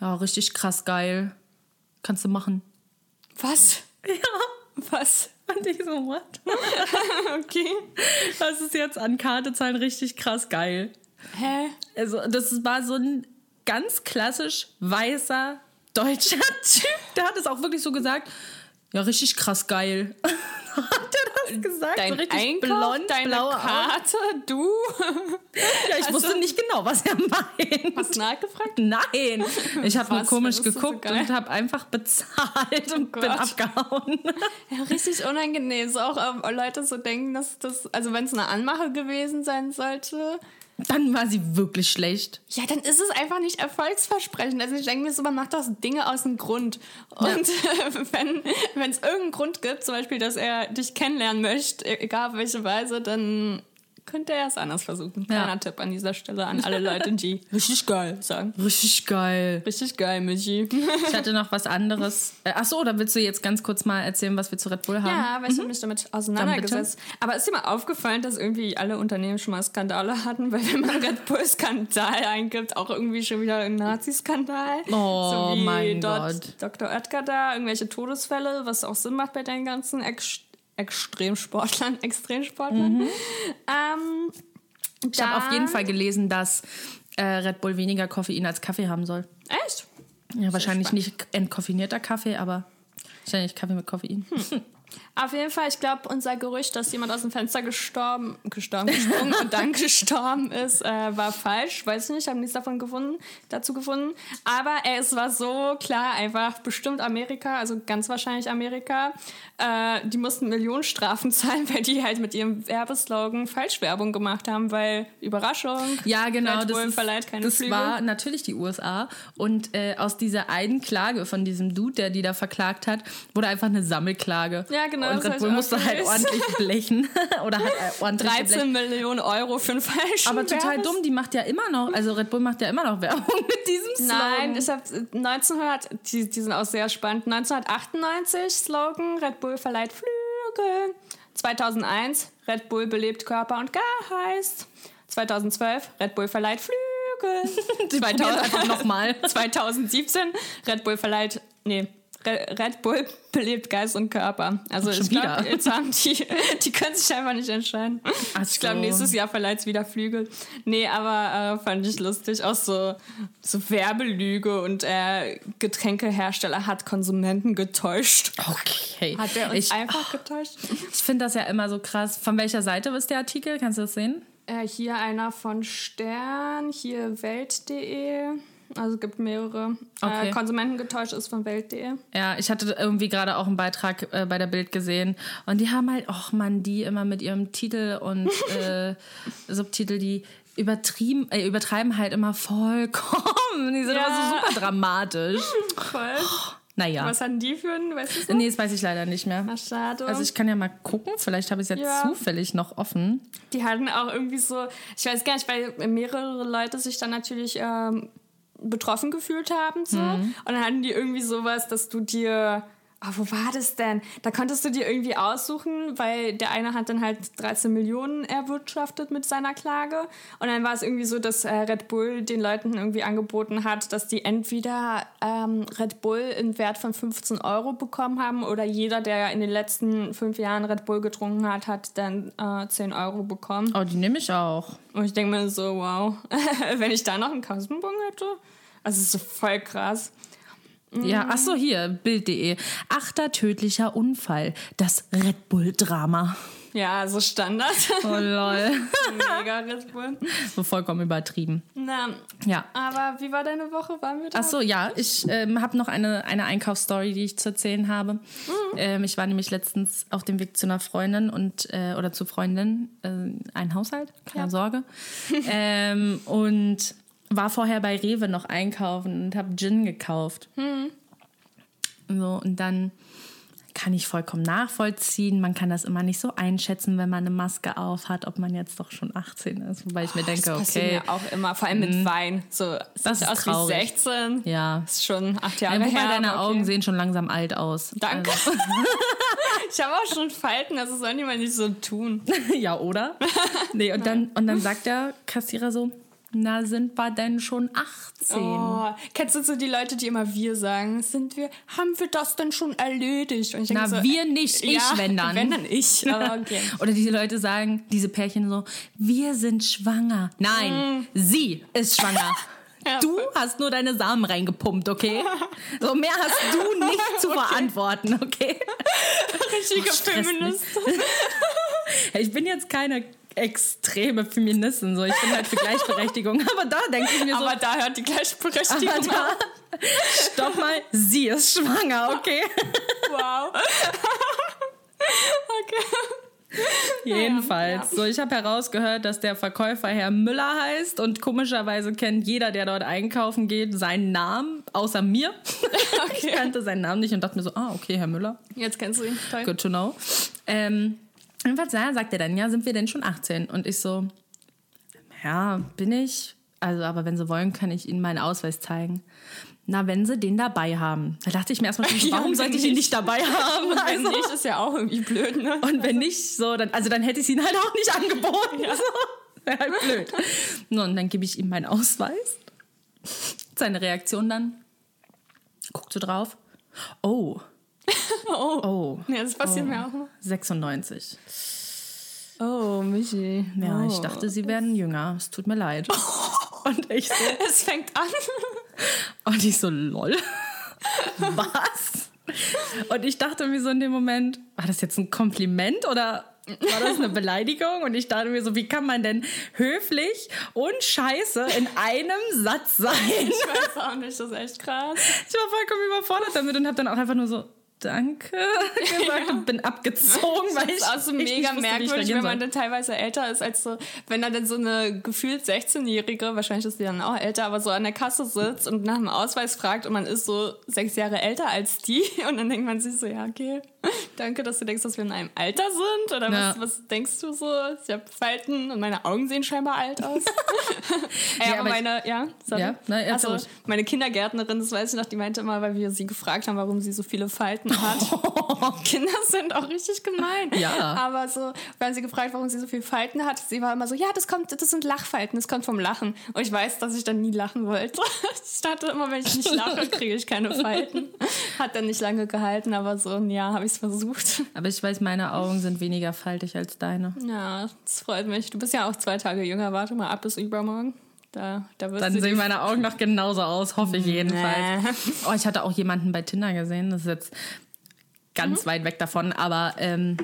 ja, richtig krass geil. Kannst du machen. Was? Ja. Was? Und ich so, what? [LAUGHS] Okay. Das ist jetzt an Karte zahlen richtig krass geil. Hä? Also, das war so ein ganz klassisch weißer deutscher [LAUGHS] Typ. Der hat es auch wirklich so gesagt. Ja, richtig krass geil. [LAUGHS] hat er das gesagt? Dein so richtig Einkauf, blond, deine blaue Augen. Karte, du? [LAUGHS] Ja, ich wusste nicht genau, was er meint. Hast du nachgefragt? Nein, ich habe nur komisch so geguckt? Oh und habe einfach bezahlt und bin Gott. abgehauen. [LAUGHS] Ja, richtig unangenehm. So auch ähm, Leute so denken, dass das, also wenn es eine Anmache gewesen sein sollte, Dann war sie wirklich schlecht. ja, dann ist es einfach nicht erfolgsversprechend. Also ich denke mir so, man macht das Dinge aus dem Grund. Und [LAUGHS] wenn es irgendeinen Grund gibt, zum Beispiel, dass er dich kennenlernen möchte, egal auf welche Weise, dann könnte er es anders versuchen. Ja. Kleiner Tipp an dieser Stelle an alle Leute, die [LAUGHS] richtig geil sagen. Richtig geil. Richtig geil, Michi. [LAUGHS] Ich hatte noch was anderes. [LAUGHS] Äh, ach so, oder willst du jetzt ganz kurz mal erzählen, was wir zu Red Bull haben? Ja, weil ich habe mich damit auseinandergesetzt. Aber ist dir mal aufgefallen, dass irgendwie alle Unternehmen schon mal Skandale hatten? Weil wenn man Red Bull Skandal eingibt, auch irgendwie schon wieder ein Nazi-Skandal. Oh so wie mein dort Gott. Dr. Oetker da, irgendwelche Todesfälle, was auch Sinn macht bei den ganzen Ex Extremsportlern, [LAUGHS] Extremsportlern. Mhm. Ähm, Ich habe auf jeden Fall gelesen, dass äh, Red Bull weniger Koffein als Kaffee haben soll. Echt? Ja, wahrscheinlich spannend. nicht entkoffinierter Kaffee, aber wahrscheinlich Kaffee mit Koffein. [LAUGHS] Auf jeden Fall, ich glaube, unser Gerücht, dass jemand aus dem Fenster gestorben, gestorben, gesprungen und dann [LAUGHS] gestorben ist, äh, war falsch. Weiß ich nicht, habe nichts davon gefunden, dazu gefunden. Aber ey, es war so klar, einfach bestimmt Amerika, also ganz wahrscheinlich Amerika. Äh, die mussten Millionenstrafen [LAUGHS] zahlen, weil die halt mit ihrem Werbeslogan Falschwerbung gemacht haben, weil Überraschung. Ja, genau. Das, ist, verleiht keine das Flüge. war natürlich die USA. Und äh, aus dieser einen Klage von diesem Dude, der die da verklagt hat, wurde einfach eine Sammelklage. Ja, genau, Und das Red Bull auch musste halt ordentlich blechen. [LAUGHS] [LAUGHS] Oder hat äh, ordentlich 13 geblechen. Millionen Euro für einen falschen Aber total Werbes- dumm, die macht ja immer noch, also Red Bull macht ja immer noch Werbung [LAUGHS] mit diesem Slogan. Nein, ich hab 1900, die, die sind auch sehr spannend. 1998 Slogan, Red Bull verleiht Flügel. 2001, Red Bull belebt Körper und Geist. 2012, Red Bull verleiht Flügel. Die probieren einfach nochmal. 2017, Red Bull verleiht, nee, Red Bull belebt Geist und Körper. Also Schon ich glaube, wieder? jetzt haben die, die können sich einfach nicht entscheiden. Ach Ich glaube, so. nächstes Jahr verleiht es wieder Flügel. Nee, aber äh, fand ich lustig. Auch so, so Werbelüge und äh, Getränkehersteller hat Konsumenten getäuscht. Okay. Hat der uns ich einfach getäuscht? ich finde das ja immer so krass. Von welcher Seite ist der Artikel? Kannst du das sehen? Äh, hier einer von Stern, hier Welt.de. Also es gibt mehrere. Okay. Äh, Konsumenten getäuscht ist von Welt.de. Ja, ich hatte irgendwie gerade auch einen Beitrag äh, bei der Bild gesehen und die haben halt, ach man, die immer mit ihrem Titel und [LAUGHS] äh, Subtitel, die übertrieben, äh, übertreiben halt immer vollkommen. Die sind Ja. immer so super dramatisch. Voll. Naja. Was hatten die für einen? Weißt du Nee, das weiß ich leider nicht mehr. Ach, schade. Also ich kann ja mal gucken, vielleicht habe ich es jetzt Ja. zufällig noch offen. Die hatten auch irgendwie so, ich weiß gar nicht, weil mehrere Leute sich dann natürlich ähm, betroffen gefühlt haben. So. Und dann hatten die irgendwie sowas, dass du dir. Ah, wo war das denn? Da konntest du dir irgendwie aussuchen, weil der eine hat dann halt 13 Millionen erwirtschaftet mit seiner Klage. Und dann war es irgendwie so, dass äh, Red Bull den Leuten irgendwie angeboten hat, dass die entweder ähm, Red Bull im Wert von 15 Euro bekommen haben oder jeder, der in den letzten fünf Jahren Red Bull getrunken hat, hat dann äh, 10 Euro bekommen. Oh, die nehme ich auch. Und ich denke mir so, wow, [LAUGHS] wenn ich da noch einen Kassenbon hätte, also es ist so voll krass. Ja, ach so, hier, Bild.de. Achter tödlicher Unfall. Das Red Bull-Drama. Ja, so Standard. Oh lol. [LAUGHS] Mega Red Bull. so vollkommen übertrieben. Na, Ja. aber wie war deine Woche? Waren wir da? Ach so, ja, ich ähm, habe noch eine, eine Einkaufsstory, die ich zu erzählen habe. Ähm, ich war nämlich letztens auf dem Weg zu einer Freundin und äh, oder zu Freundin, äh, ein Haushalt, keine Ja. Sorge. [LAUGHS] ähm, und war vorher bei Rewe noch einkaufen und habe Gin gekauft. So, und dann kann ich vollkommen nachvollziehen. Man kann das immer nicht so einschätzen, wenn man eine Maske auf hat, ob man jetzt doch schon 18 ist. Wobei ich mir denke, das okay, mir auch immer, vor allem mit Wein. So, Das sieht ist aus traurig. wie 16. ja. Ist schon acht Jahre Ja, wobei her. deine aber Augen okay. sehen schon langsam alt aus. Danke. Also, [LAUGHS] Ich habe auch schon Falten, also sollen die mal nicht so tun. [LAUGHS] ja, oder? Nee, und dann, und dann sagt der Kassierer so, na, sind wir denn schon 18? Oh, kennst du so die Leute, die immer wir sagen? Sind wir, haben wir das denn schon erledigt? Und ich Na, so, wir nicht, ich, ja, wenn dann. Wenn dann ich. [LAUGHS] Aber okay. Oder diese Leute sagen, diese Pärchen so, wir sind schwanger. Nein, sie ist schwanger. [LAUGHS] Mm. Du hast nur deine Samen reingepumpt, okay? [LAUGHS] So mehr hast du nicht zu verantworten, okay? Richtige mich. Feminist. Ich bin jetzt keine extreme Feministin, so ich bin halt für Gleichberechtigung, [LAUGHS] aber da denke ich mir so, Aber da hört die Gleichberechtigung aber da, stopp mal, sie ist schwanger, okay? Wow. [LAUGHS] okay. Jedenfalls. So, ich habe herausgehört, dass der Verkäufer Herr Müller heißt und komischerweise kennt jeder, der dort einkaufen geht, seinen Namen, außer mir. [LAUGHS] Ich kannte seinen Namen nicht und dachte mir so, ah, okay, Herr Müller, Jetzt kennst du ihn. Toll. good to know. Ähm, jedenfalls, ja, sagt er dann, ja, sind wir denn schon 18? Und ich so, ja, bin ich. Also, aber wenn Sie wollen, kann ich Ihnen meinen Ausweis zeigen. Na, wenn Sie den dabei haben. Da dachte ich mir erstmal, [LAUGHS] Ja, warum wenn sollte ich ihn nicht. dabei haben? [LAUGHS] Wenn Also- nicht, ist ja auch irgendwie blöd, ne? und wenn nicht, so, dann, also dann hätte ich es ihnen halt auch nicht angeboten. So. Wäre halt blöd. [LAUGHS] No, und dann gebe ich ihm meinen Ausweis. Seine Reaktion dann. Guckt so drauf. Oh, [LAUGHS] Oh. oh. Ja, das passiert oh. mir auch noch. 96. Oh, Michi. Ja, oh. ich dachte, sie werden jünger. Es tut mir leid. [LAUGHS] Und ich so, [LAUGHS] Es fängt an. und ich so, lol. Was? Und ich dachte mir so in dem Moment, war das jetzt ein Kompliment oder war das eine Beleidigung? Und ich dachte mir so, wie kann man denn höflich und scheiße in einem Satz sein? Ich weiß auch nicht, das ist echt krass. Ich war vollkommen überfordert damit und habe dann auch einfach nur so, danke. [LAUGHS] Gesagt und bin abgezogen, weil ich Das ist auch so mega wusste, merkwürdig, wenn man dann teilweise älter ist als so, wenn dann, dann so eine gefühlt 16-Jährige, wahrscheinlich ist die dann auch älter, aber so an der Kasse sitzt und nach dem Ausweis fragt und man ist so sechs Jahre älter als die [LAUGHS] und dann denkt man sich so, ja, okay, [LAUGHS] danke, dass du denkst, dass wir in einem Alter sind oder Ja. was, was denkst du so? Ich habe Falten und meine Augen sehen scheinbar alt aus. [LAUGHS] [LAUGHS] Ey, Ja, aber aber ich- meine, ja, sorry. Ja, nein, also, ruhig. meine Kindergärtnerin, das weiß ich noch, die meinte immer, weil wir sie gefragt haben, warum sie so viele Falten hat. Kinder sind auch richtig gemein. Ja. Aber so, wir haben sie gefragt, warum sie so viele Falten hat. Sie war immer so, ja, das kommt, das sind Lachfalten, das kommt vom Lachen. Und ich weiß, dass ich dann nie lachen wollte. Ich dachte immer, wenn ich nicht lache, kriege ich keine Falten. Hat dann nicht lange gehalten, aber so ein Jahr habe ich es versucht. [LAUGHS] Aber ich weiß, meine Augen sind weniger faltig als deine. Ja, das freut mich. Du bist ja auch zwei Tage jünger. Warte mal ab bis übermorgen. Da, da Dann sehen meine Augen noch genauso aus, hoffe ich jedenfalls. Nee. [LAUGHS] Oh, ich hatte auch jemanden bei Tinder gesehen, das ist jetzt Mhm. ganz weit weg davon, aber ähm,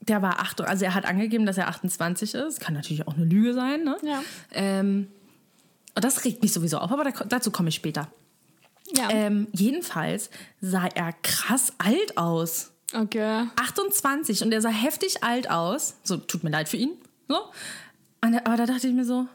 der war acht, also er hat angegeben, dass er 28 ist. Kann natürlich auch eine Lüge sein, ne? Ja. Ähm, und das regt mich sowieso auf, aber da, dazu komme ich später. Ja. Ähm, jedenfalls sah er krass alt aus. okay. 28 und er sah heftig alt aus. So, tut mir leid für ihn. So. Aber da dachte ich mir so,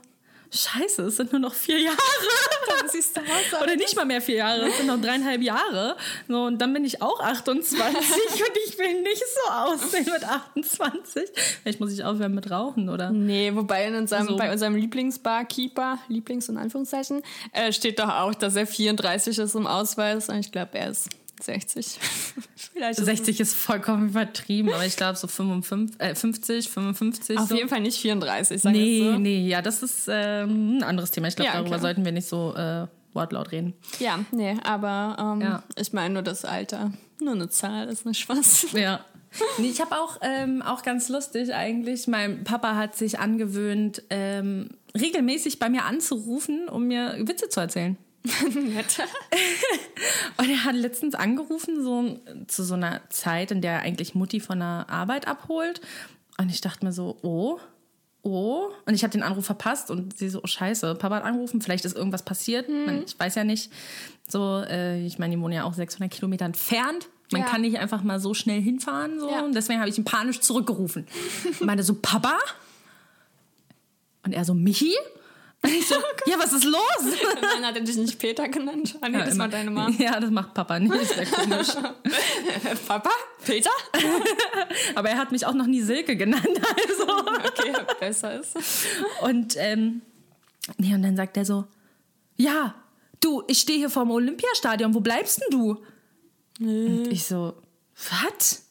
scheiße, es sind nur noch vier Jahre. [LAUGHS] Dann siehst du aus. Oder nicht mal mehr vier Jahre, es sind noch dreieinhalb Jahre. So, und dann bin ich auch 28 [LAUGHS] und ich will nicht so aussehen mit 28. Vielleicht muss ich aufhören mit Rauchen, oder? Nee, wobei in unserem, So. bei unserem Lieblingsbarkeeper, Lieblings- und Anführungszeichen, äh, steht doch auch, dass er 34 ist im Ausweis und ich glaube, er ist 60. [LAUGHS] Vielleicht ist 60 ist vollkommen übertrieben, aber ich glaube so 55, äh, 50, 55. es auf so. jeden Fall nicht 34, sag Nee, ich so. nee, ja, das ist ähm, ein anderes Thema. Ich glaube, Ja, darüber okay. sollten wir nicht so äh, wortlaut reden. Ja, nee, aber ähm, Ja. ich meine nur das Alter. Nur eine Zahl ist nicht Spaß. [LAUGHS] Ja. Nee, ich habe auch, ähm, auch ganz lustig eigentlich. Mein Papa hat sich angewöhnt, ähm, regelmäßig bei mir anzurufen, um mir Witze zu erzählen. [LAUGHS] Nett. [LAUGHS] Und er hat letztens angerufen, so zu so einer Zeit, in der er eigentlich Mutti von der Arbeit abholt. Und ich dachte mir so, oh, oh. Und ich habe den Anruf verpasst und sie so, oh scheiße, Papa hat angerufen, vielleicht ist irgendwas passiert. Man, ich weiß ja nicht. So, äh, ich meine, die wohnen ja auch 600 Kilometer entfernt. Man Ja. kann nicht einfach mal so schnell hinfahren. So. Ja. Und deswegen habe ich ihn panisch zurückgerufen. Und [LAUGHS] meinte so, Papa? Und er so, Michi? Ich so, [LAUGHS] ja, was ist los? [LAUGHS] Nein, hat er dich nicht Peter genannt? Ah, nee, das war immer. deine Mom. [LAUGHS] Ja, das macht Papa nicht. Ist ja komisch. Papa? Peter? Aber er hat mich auch noch nie Silke genannt. Also. Okay, besser ist. Und, ähm, nee, und dann sagt er so: Ja, du, ich stehe hier vorm Olympiastadion, wo bleibst denn du? Und ich so: Was?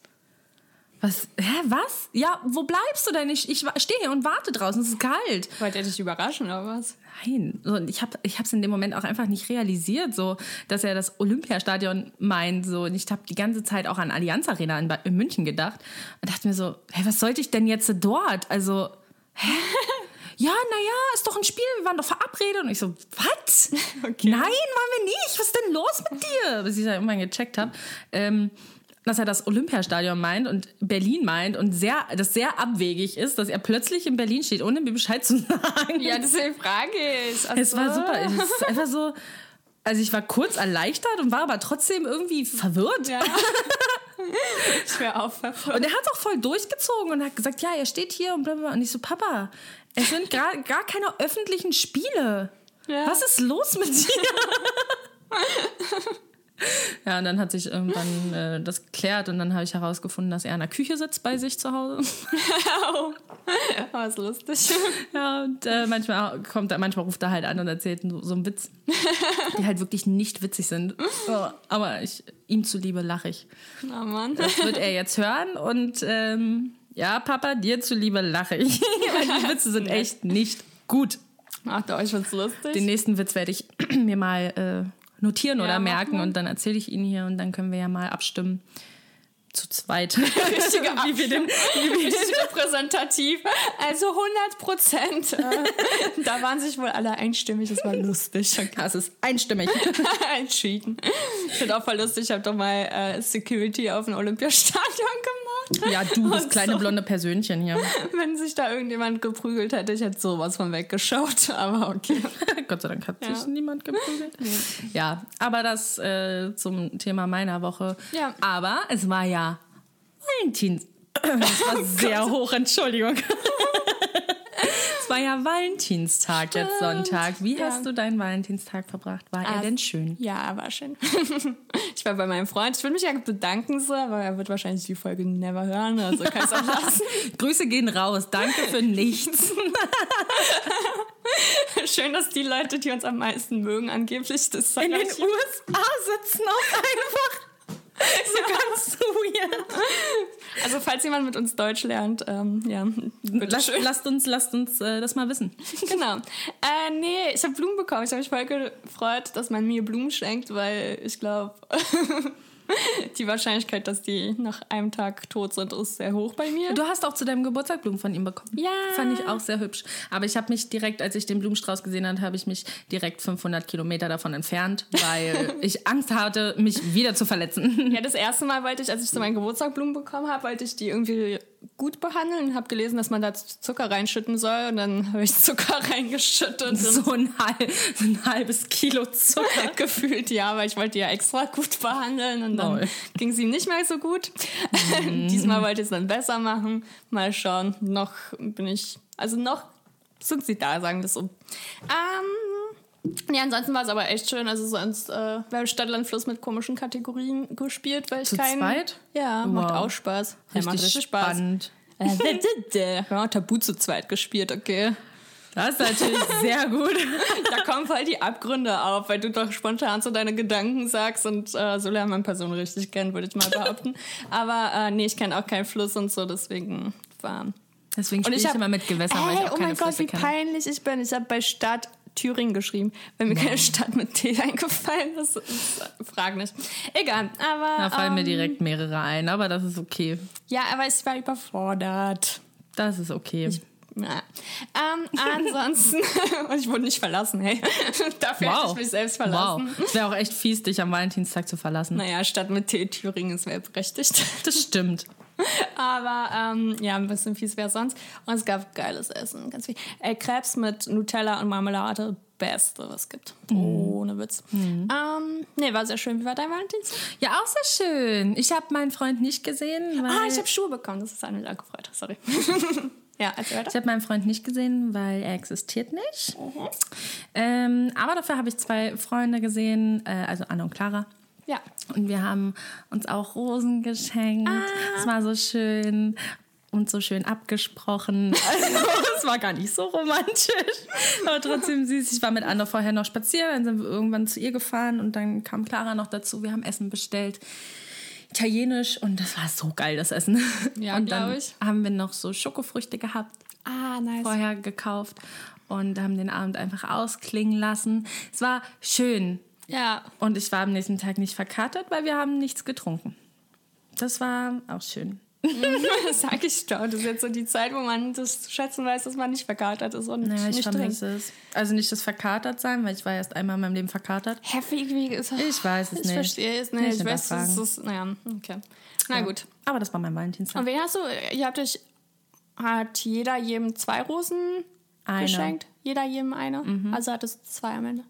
Was? Hä, was? Ja, wo bleibst du denn? Ich, ich stehe hier und warte draußen, es ist kalt. Wollte er dich überraschen oder was? Nein, so, ich habe ich es in dem Moment auch einfach nicht realisiert, so, dass er das Olympiastadion meint. So. Und ich habe die ganze Zeit auch an Allianz Arena in, in München gedacht und dachte mir so, hey, was sollte ich denn jetzt dort? Also, hä? [LAUGHS] Ja, naja, ist doch ein Spiel, wir waren doch verabredet. Und ich so, was? [LAUGHS] Okay. Nein, waren wir nicht. Was ist denn los mit dir? Bis ich dann irgendwann gecheckt habe. Ähm, dass er das Olympiastadion meint und Berlin meint und sehr, das sehr abwegig ist, dass er plötzlich in Berlin steht, ohne mir Bescheid zu [LAUGHS] sagen. Ja, deswegen frage ich. Ach Es war super. Es ist [LAUGHS] einfach so. Also ich war kurz erleichtert und war aber trotzdem irgendwie verwirrt. Ja. ich wäre auch. Und er hat auch voll durchgezogen und hat gesagt, ja, er steht hier und blablabla. Und ich so, Papa, es sind [LAUGHS] gar, gar keine öffentlichen Spiele. Ja. Was ist los mit dir? [LAUGHS] ja, und dann hat sich irgendwann äh, das geklärt und dann habe ich herausgefunden, dass er in der Küche sitzt bei sich zu Hause. [LAUGHS] Aber ist [LAUGHS] lustig. Ja, und äh, manchmal kommt er, manchmal ruft er halt an und erzählt so, so einen Witz, die halt wirklich nicht witzig sind. So, aber ich, ihm zuliebe lache ich. Na Mann. Das wird er jetzt hören und ähm, ja, Papa, dir zuliebe lache ich. Weil die Witze sind echt nicht gut. Macht euch was lustig? Den nächsten Witz werde ich [CLEARS THROAT] mir mal äh, notieren Ja, oder merken und dann erzähle ich ihn hier und dann können wir ja mal abstimmen, zu zweit. Richtige [LAUGHS] wie wir den, wie wir Richtig repräsentativ. Also 100 Prozent. Äh, [LAUGHS] da waren sich wohl alle einstimmig. Das war lustig. Das ist einstimmig. [LAUGHS] Entschieden. Ich finde auch voll lustig. Ich habe doch mal äh, Security auf dem Olympiastadion gemacht. Ja, du, das [LAUGHS] kleine so. blonde Persönchen hier. [LAUGHS] Wenn sich da irgendjemand geprügelt hätte, ich hätte sowas von weggeschaut. [LAUGHS] Aber okay. Gott sei Dank hat sich Ja. niemand geprügelt. Ja, aber das äh, zum Thema meiner Woche. Ja. Aber es war ja Valentins. [CLEARS THROAT] Das war sehr hoch, Entschuldigung. Es war ja Valentinstag jetzt Sonntag. Wie Ja. hast du deinen Valentinstag verbracht? War er Ah, denn schön? Ja, war schön. [LAUGHS] Ich war bei meinem Freund. Ich würde mich ja bedanken, so, aber er wird wahrscheinlich die Folge never hören. Also kann ich es auch [LAUGHS] lassen. Grüße gehen raus. Danke für nichts. [LAUGHS] Schön, dass die Leute, die uns am meisten mögen, angeblich das In den. USA sitzen auch einfach. So ganz weird. Also falls jemand mit uns Deutsch lernt, ähm, ja, Lass, lasst uns, lasst uns äh, das mal wissen. Genau. Äh, nee, ich habe Blumen bekommen. Ich habe mich voll gefreut, dass man mir Blumen schenkt, weil ich glaube, [LAUGHS] [LAUGHS] die Wahrscheinlichkeit, dass die nach einem Tag tot sind, ist sehr hoch bei mir. Du hast auch zu deinem Geburtstag Blumen von ihm bekommen. Ja. Fand ich auch sehr hübsch. Aber ich habe mich direkt, als ich den Blumenstrauß gesehen habe, habe ich mich direkt 500 Kilometer davon entfernt, weil [LAUGHS] ich Angst hatte, mich wieder zu verletzen. Ja, das erste Mal wollte ich, als ich zu meinem Geburtstag Blumen bekommen habe, wollte ich die irgendwie gut behandeln und habe gelesen, dass man da Zucker reinschütten soll und dann habe ich Zucker [LAUGHS] reingeschüttet und So ein, halb, so ein halbes Kilo Zucker. [LAUGHS] gefühlt, ja, weil ich wollte die ja extra gut behandeln und dann ging sie nicht mehr so gut. [LAUGHS] Diesmal wollte ich es dann besser machen. Mal schauen. Noch bin ich, also noch sind sie da, sagen wir es so. Ähm, ja, ansonsten war es aber echt schön. Also sonst, äh, wir haben Stadtland Fluss mit komischen Kategorien gespielt, weil ich Zu keinen... zweit? Ja, macht Wow. auch Spaß. Ja, macht richtig Spaß. spannend. Wir haben auch Tabu zu zweit gespielt, okay. Das ist natürlich [LAUGHS] sehr gut. Da kommen voll die Abgründe auf, weil du doch spontan so deine Gedanken sagst und äh, so lernt man Personen richtig kennen, würde ich mal behaupten. Aber äh, nee, ich kenne auch keinen Fluss und so, deswegen war. Deswegen spiele ich, hab- immer mit Gewässern, weil ich Ey, auch oh keine mein Gott, Flüsse wie kenne. peinlich ich bin. Ich habe bei Stadt Thüringen geschrieben, weil mir keine Stadt mit T eingefallen ist. frag nicht. Egal, aber. Da fallen mir ähm, direkt mehrere ein, aber das ist okay. Ja, aber ich war überfordert. Das ist okay. Ja. Ähm, ansonsten, [LAUGHS] ich wurde nicht verlassen, hey. [LAUGHS] Dafür hätte ich mich selbst verlassen. Wow. Es wäre auch echt fies, dich am Valentinstag zu verlassen. Naja, Stadt mit T Thüringen ist mehr berechtigt. Das stimmt. [LAUGHS] [LAUGHS] Aber ähm, ja, ein bisschen fies wäre sonst. Und es gab geiles Essen, ganz viel. Äh, Krebs mit Nutella und Marmelade, beste, was es gibt. Ohne Witz. Ähm, nee, war sehr schön. Wie war dein Valentinstag? Ja, auch sehr schön. Ich habe meinen Freund nicht gesehen, Ah, ich habe Schuhe bekommen. Das ist eine sehr gefreut. Sorry. [LAUGHS] ja, weiter. Ich habe meinen Freund nicht gesehen, weil er existiert nicht. Ähm, aber dafür habe ich zwei Freunde gesehen, äh, also Anne und Clara. Ja. Und wir haben uns auch Rosen geschenkt. Es war so schön und so schön abgesprochen. [LAUGHS] Also, es war gar nicht so romantisch, aber trotzdem süß. Ich war mit Anne vorher noch spazieren, dann sind wir irgendwann zu ihr gefahren und dann kam Clara noch dazu. Wir haben Essen bestellt. Italienisch und das war so geil, das Essen. Ja, und dann ich. haben wir noch so Schokofrüchte gehabt Ah, nice. vorher gekauft und haben den Abend einfach ausklingen lassen. Es war schön Ja. und ich war am nächsten Tag nicht verkatert, weil wir haben nichts getrunken. Das war auch schön. Das [LAUGHS] sag ich doch. Das ist jetzt so die Zeit, wo man das zu schätzen weiß, dass man nicht verkatert ist und Naja, ich nicht trinkt. vermisse es. Also nicht das verkatert sein, weil ich war erst einmal in meinem Leben verkatert. Heftig, wie ist Ich weiß es Ich nicht. verstehe es nicht. Nicht Ich weiß, es ist. Naja, okay. Na gut. Aber das war mein Valentinstag. Und wen hast du? Ihr habt euch. Hat jeder jedem zwei Rosen Eine. geschenkt? Jeder jedem eine? Also hattest du zwei am Ende.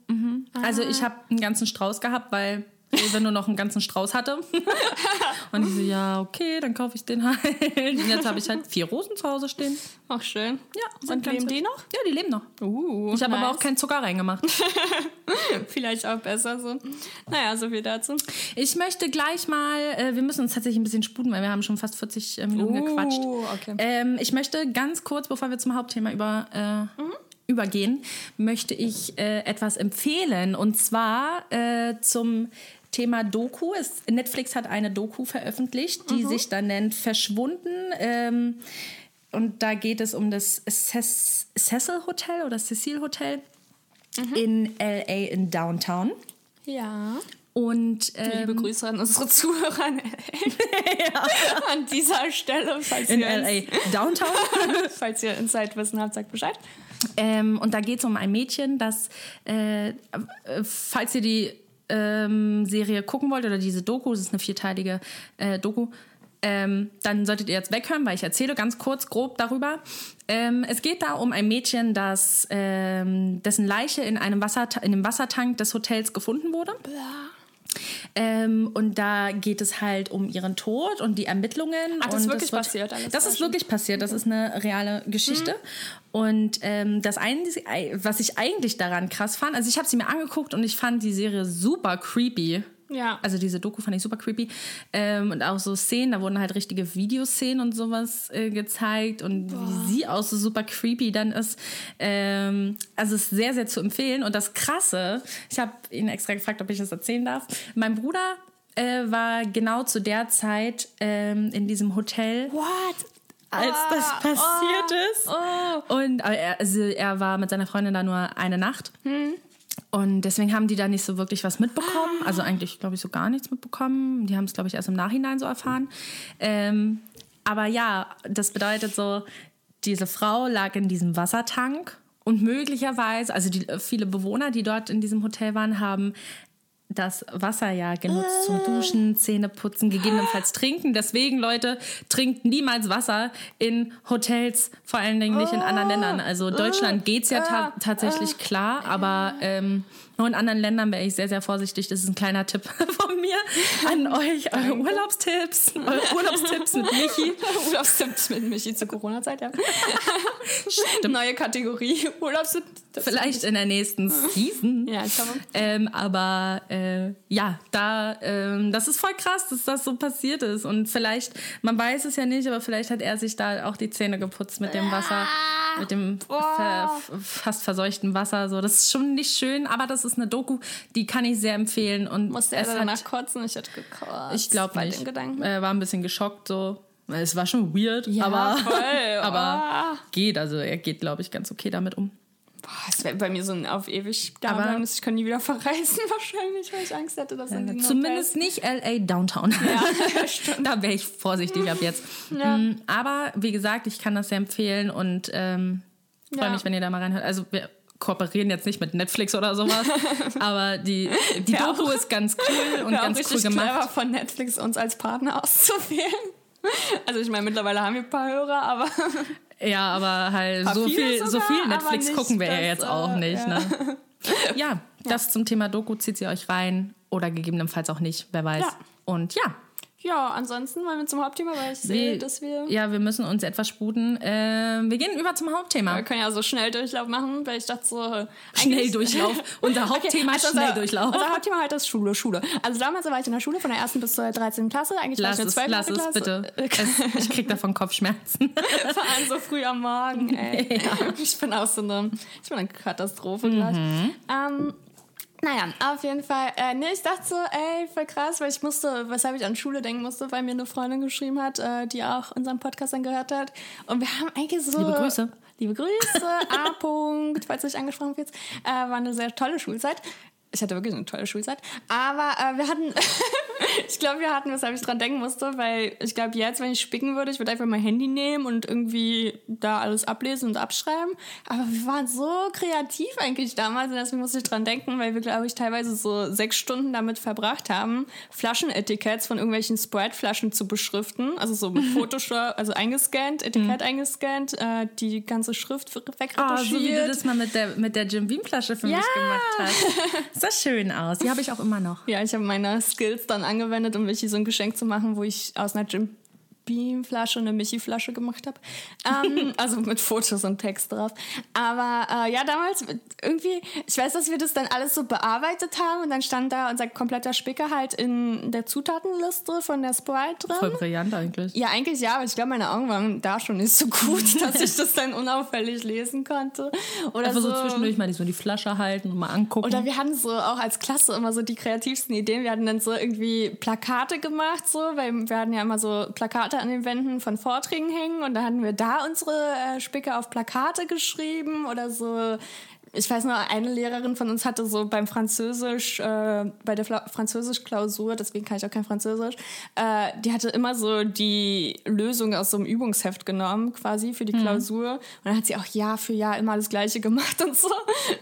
Also ich habe einen ganzen Strauß gehabt, weil Rewe nur noch einen ganzen Strauß hatte. [LAUGHS] und ich so, ja, okay, dann kaufe ich den halt. Und jetzt habe ich halt vier Rosen zu Hause stehen. Ach, schön. Ja, Und leben die noch? Ja, die leben noch. Uh, Ich habe aber nice. auch keinen Zucker reingemacht. [LAUGHS] Vielleicht auch besser so. Naja, so viel dazu. Ich möchte gleich mal, äh, wir müssen uns tatsächlich ein bisschen sputen, weil wir haben schon fast 40 äh, Minuten Uh, gequatscht. okay. Ähm, ich möchte ganz kurz, bevor wir zum Hauptthema über, äh, Mhm. Übergehen, möchte ich äh, etwas empfehlen. Und zwar äh, zum Thema Doku. Es, Netflix hat eine Doku veröffentlicht, Mhm. die sich dann nennt Verschwunden. Ähm, und da geht es um das Ces- Cecil Hotel oder Cecil Hotel Mhm. in LA in Downtown. Ja. Und Liebe ähm, Grüße an unsere Zuhörer in LA. [LAUGHS] An dieser Stelle, falls in ihr, LA Downtown. [LAUGHS] falls ihr Insight-Wissen habt, sagt Bescheid. Ähm, und da geht es um ein Mädchen, das, äh, falls ihr die ähm, Serie gucken wollt oder diese Doku, das ist eine vierteilige äh, Doku, ähm, dann solltet ihr jetzt weghören, weil ich erzähle ganz kurz, grob darüber. Ähm, es geht da um ein Mädchen, das, ähm, dessen Leiche in einem, Wasserta in einem Wassertank des Hotels gefunden wurde. Ähm, und da geht es halt um ihren Tod und die Ermittlungen. Ach, das ist wirklich wird- passiert alles, Das ist wirklich passiert. Das ist eine reale Geschichte. Und ähm, das Einzige, was ich eigentlich daran krass fand, also ich habe sie mir angeguckt und ich fand die Serie super creepy. Ja. Also diese Doku fand ich super creepy. Ähm, und auch so Szenen, da wurden halt richtige Videoszenen und sowas äh, gezeigt und wie sie auch so super creepy dann ist. Ähm, also es ist sehr, sehr zu empfehlen. Und das Krasse, ich habe ihn extra gefragt, ob ich das erzählen darf. Mein Bruder äh, war genau zu der Zeit ähm, in diesem Hotel, What? als das Ah, passiert ist. Oh. Und er, also er war mit seiner Freundin da nur eine Nacht. Und deswegen haben die da nicht so wirklich was mitbekommen. Also eigentlich, glaube ich, so gar nichts mitbekommen. Die haben es, glaube ich, erst im Nachhinein so erfahren. Ähm, aber ja, das bedeutet so, diese Frau lag in diesem Wassertank und möglicherweise, also die, viele Bewohner, die dort in diesem Hotel waren, haben das Wasser ja genutzt zum Duschen, Zähne putzen, gegebenenfalls trinken. Deswegen, Leute, trinkt niemals Wasser in Hotels, vor allen Dingen nicht in anderen Ländern. Also Deutschland geht's ja ta tatsächlich klar, aber ähm, nur in anderen Ländern wäre ich sehr, sehr vorsichtig. Das ist ein kleiner Tipp [LAUGHS] von mir an [LAUGHS] euch. Eure Urlaubstipps, eure Urlaubstipps mit Michi. [LAUGHS] Urlaubstipps mit Michi zur Corona-Zeit, ja. Neue Kategorie. Urlaubstipps. Vielleicht in der nächsten Season. Ja, ich glaube. Ähm, aber äh, ja, da, ähm, das ist voll krass, dass das so passiert ist. Und vielleicht, man weiß es ja nicht, aber vielleicht hat er sich da auch die Zähne geputzt mit dem Wasser, mit dem ver, fast verseuchten Wasser. So, das ist schon nicht schön, aber das ist eine Doku, die kann ich sehr empfehlen. Und Musste er danach hat, kotzen? Ich hätte gekotzt. ich glaube nicht. den Gedanken. Er war ein bisschen geschockt so. Es war schon weird, aber, voll. [LAUGHS] aber Oh. geht. Also er geht, glaube ich, ganz okay damit um. Boah, es wäre bei mir so ein auf ewig da Aber- bleiben, ich kann nie wieder [LAUGHS] verreisen wahrscheinlich, weil ich Angst hätte, dass in den Zumindest nicht LA Downtown. [LAUGHS] da wäre ich vorsichtig ab jetzt. Ja. Mm, Aber wie gesagt, ich kann das sehr empfehlen und ähm, freue Ja. mich, wenn ihr da mal reinhört. Also wir kooperieren jetzt nicht mit Netflix oder sowas, [LAUGHS] aber die, die Wär Doku auch- ist ganz cool und auch ganz cool gemacht. clever von Netflix uns als Partner auszuwählen. [LAUGHS] Also ich meine, mittlerweile haben wir ein paar Hörer, aber Ja, aber halt so viel, so sogar, viel aber Netflix gucken wir ja das, jetzt auch äh, nicht. ja. Ne? [LAUGHS] ja, das zum Thema Doku zieht sie euch rein oder gegebenenfalls auch nicht, wer weiß. Ja. Und ja, ja, ansonsten wollen wir zum Hauptthema, weil ich sehe, dass wir... ja, wir müssen uns etwas sputen. Ähm, wir gehen über zum Hauptthema. Wir können ja so Schnelldurchlauf machen, weil ich dachte so... äh, eigentlich- Schnelldurchlauf. Unser [LAUGHS] Hauptthema ist also unser- Schnelldurchlauf. Unser Hauptthema heute ist Schule, Schule. Also damals war ich in der Schule von der ersten bis zur 13. Klasse. Eigentlich Lass war ich es, in der lass 12. es Klasse. bitte. Es, ich krieg davon Kopfschmerzen. [LAUGHS] Vor allem so früh am Morgen, ey. [LAUGHS] Ich bin auch so eine, ich bin eine Katastrophe. Mhm. Ähm, naja, auf jeden Fall. Äh, nee, ich dachte so, ey, voll krass, weil ich musste, weshalb ich an Schule denken musste, weil mir eine Freundin geschrieben hat, äh, die auch unseren Podcast dann gehört hat. Und wir haben eigentlich so. Liebe Grüße. Liebe Grüße, A. [LAUGHS] Punkt, falls du dich angesprochen fühlst. Äh, war eine sehr tolle Schulzeit. Ich hatte wirklich eine tolle Schulzeit. Aber äh, wir hatten, [LAUGHS] ich glaube, wir hatten, weshalb ich dran denken musste, weil ich glaube, jetzt, wenn ich spicken würde, ich würde einfach mein Handy nehmen und irgendwie da alles ablesen und abschreiben. Aber wir waren so kreativ eigentlich damals und deswegen musste ich dran denken, weil wir, glaube ich, teilweise so sechs Stunden damit verbracht haben, Flaschenetiketts von irgendwelchen Sprite-Flaschen zu beschriften. Also so mit [LAUGHS] Photoshop, also eingescannt, Etikett eingescannt, äh, die ganze Schrift Oh, wegretuschiert. so wie du das mal mit der, mit der Jim Beam Flasche für Ja. mich gemacht hast. [LAUGHS] Sah schön aus. Die habe ich auch immer noch. Ja, ich habe meine Skills dann angewendet, um Michi so ein Geschenk zu machen, wo ich aus einer Jim Beam Flasche eine Michi Flasche gemacht habe. Ähm, [LAUGHS] also mit Fotos und Text drauf. Aber äh, ja, damals irgendwie, ich weiß, dass wir das dann alles so bearbeitet haben und dann stand da unser kompletter Spicker halt in der Zutatenliste von der Sprite drin. Voll brillant eigentlich. Ja, eigentlich ja, aber ich glaube, meine Augen waren da schon nicht so gut, [LAUGHS] dass ich das dann unauffällig lesen konnte. Oder Einfach so so zwischendurch mal die, so die Flasche halten und mal angucken. oder wir hatten so auch als Klasse immer so die kreativsten Ideen. Wir hatten dann so irgendwie Plakate gemacht, so, weil wir hatten ja immer so Plakate an den Wänden von Vorträgen hängen und da hatten wir da unsere äh, Spicker auf Plakate geschrieben oder so ich weiß noch, eine Lehrerin von uns hatte so beim Französisch, äh, bei der Französisch-Klausur, deswegen kann ich auch kein Französisch, äh, die hatte immer so die Lösung aus so einem Übungsheft genommen, quasi für die mhm. Klausur. Und dann hat sie auch Jahr für Jahr immer das Gleiche gemacht [LAUGHS] und so.